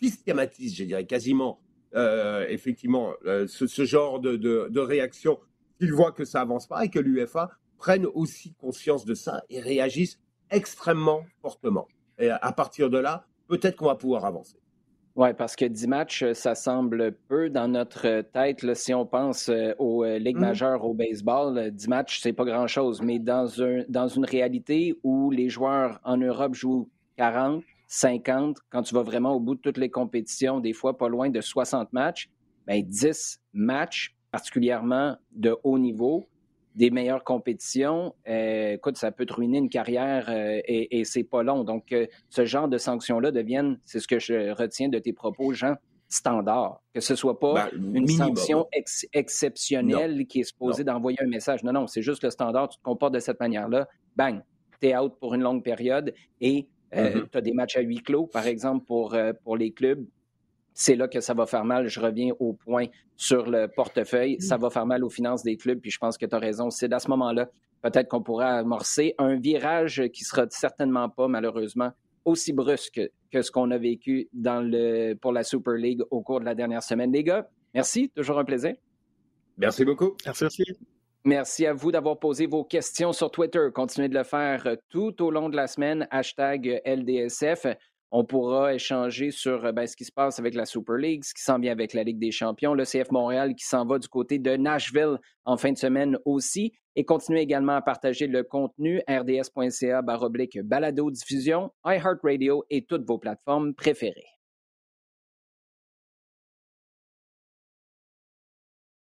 Speaker 2: systématisent, je dirais quasiment, effectivement, ce, ce, genre de, de, réaction, qu'ils voient que ça avance pas et que l'UFA prenne aussi conscience de ça et réagisse extrêmement fortement. Et à partir de là, peut-être qu'on va pouvoir avancer.
Speaker 1: Oui, parce que 10 matchs, euh, ça semble peu dans notre tête. si on pense euh, aux euh, ligues mmh. majeures au baseball, 10 matchs, c'est pas grand-chose. Mais dans, un, dans une réalité où les joueurs en Europe jouent 40, 50, quand tu vas vraiment au bout de toutes les compétitions, des fois pas loin de 60 matchs, bien 10 matchs, particulièrement de haut niveau, des meilleures compétitions, euh, écoute, ça peut te ruiner une carrière euh, et, c'est pas long. Donc, euh, ce genre de sanctions-là deviennent, c'est ce que je retiens de tes propos, Jean, standard. Que ce soit pas ben, une sanction exceptionnelle qui est supposée d'envoyer un message. Non, non, c'est juste le standard. Tu te comportes de cette manière-là. Bang, t'es out pour une longue période et mm-hmm. tu as des matchs à huis clos, par exemple, pour, pour les clubs c'est là que ça va faire mal. Je reviens au point sur le portefeuille. Ça va faire mal aux finances des clubs, puis je pense que tu as raison. C'est à ce moment-là, peut-être qu'on pourra amorcer un virage qui sera certainement pas, malheureusement, aussi brusque que ce qu'on a vécu dans le, pour la Super League au cours de la dernière semaine. Les gars, merci, toujours un plaisir.
Speaker 2: Merci beaucoup.
Speaker 3: Merci, merci.
Speaker 1: Merci à vous d'avoir posé vos questions sur Twitter. Continuez de le faire tout au long de la semaine. Hashtag LDSF. On pourra échanger sur euh, ben, ce qui se passe avec la Super League, ce qui s'en vient avec la Ligue des Champions, le CF Montréal qui s'en va du côté de Nashville en fin de semaine aussi. Et continuez également à partager le contenu rds.ca baroblique balado diffusion, iHeartRadio et toutes vos plateformes préférées.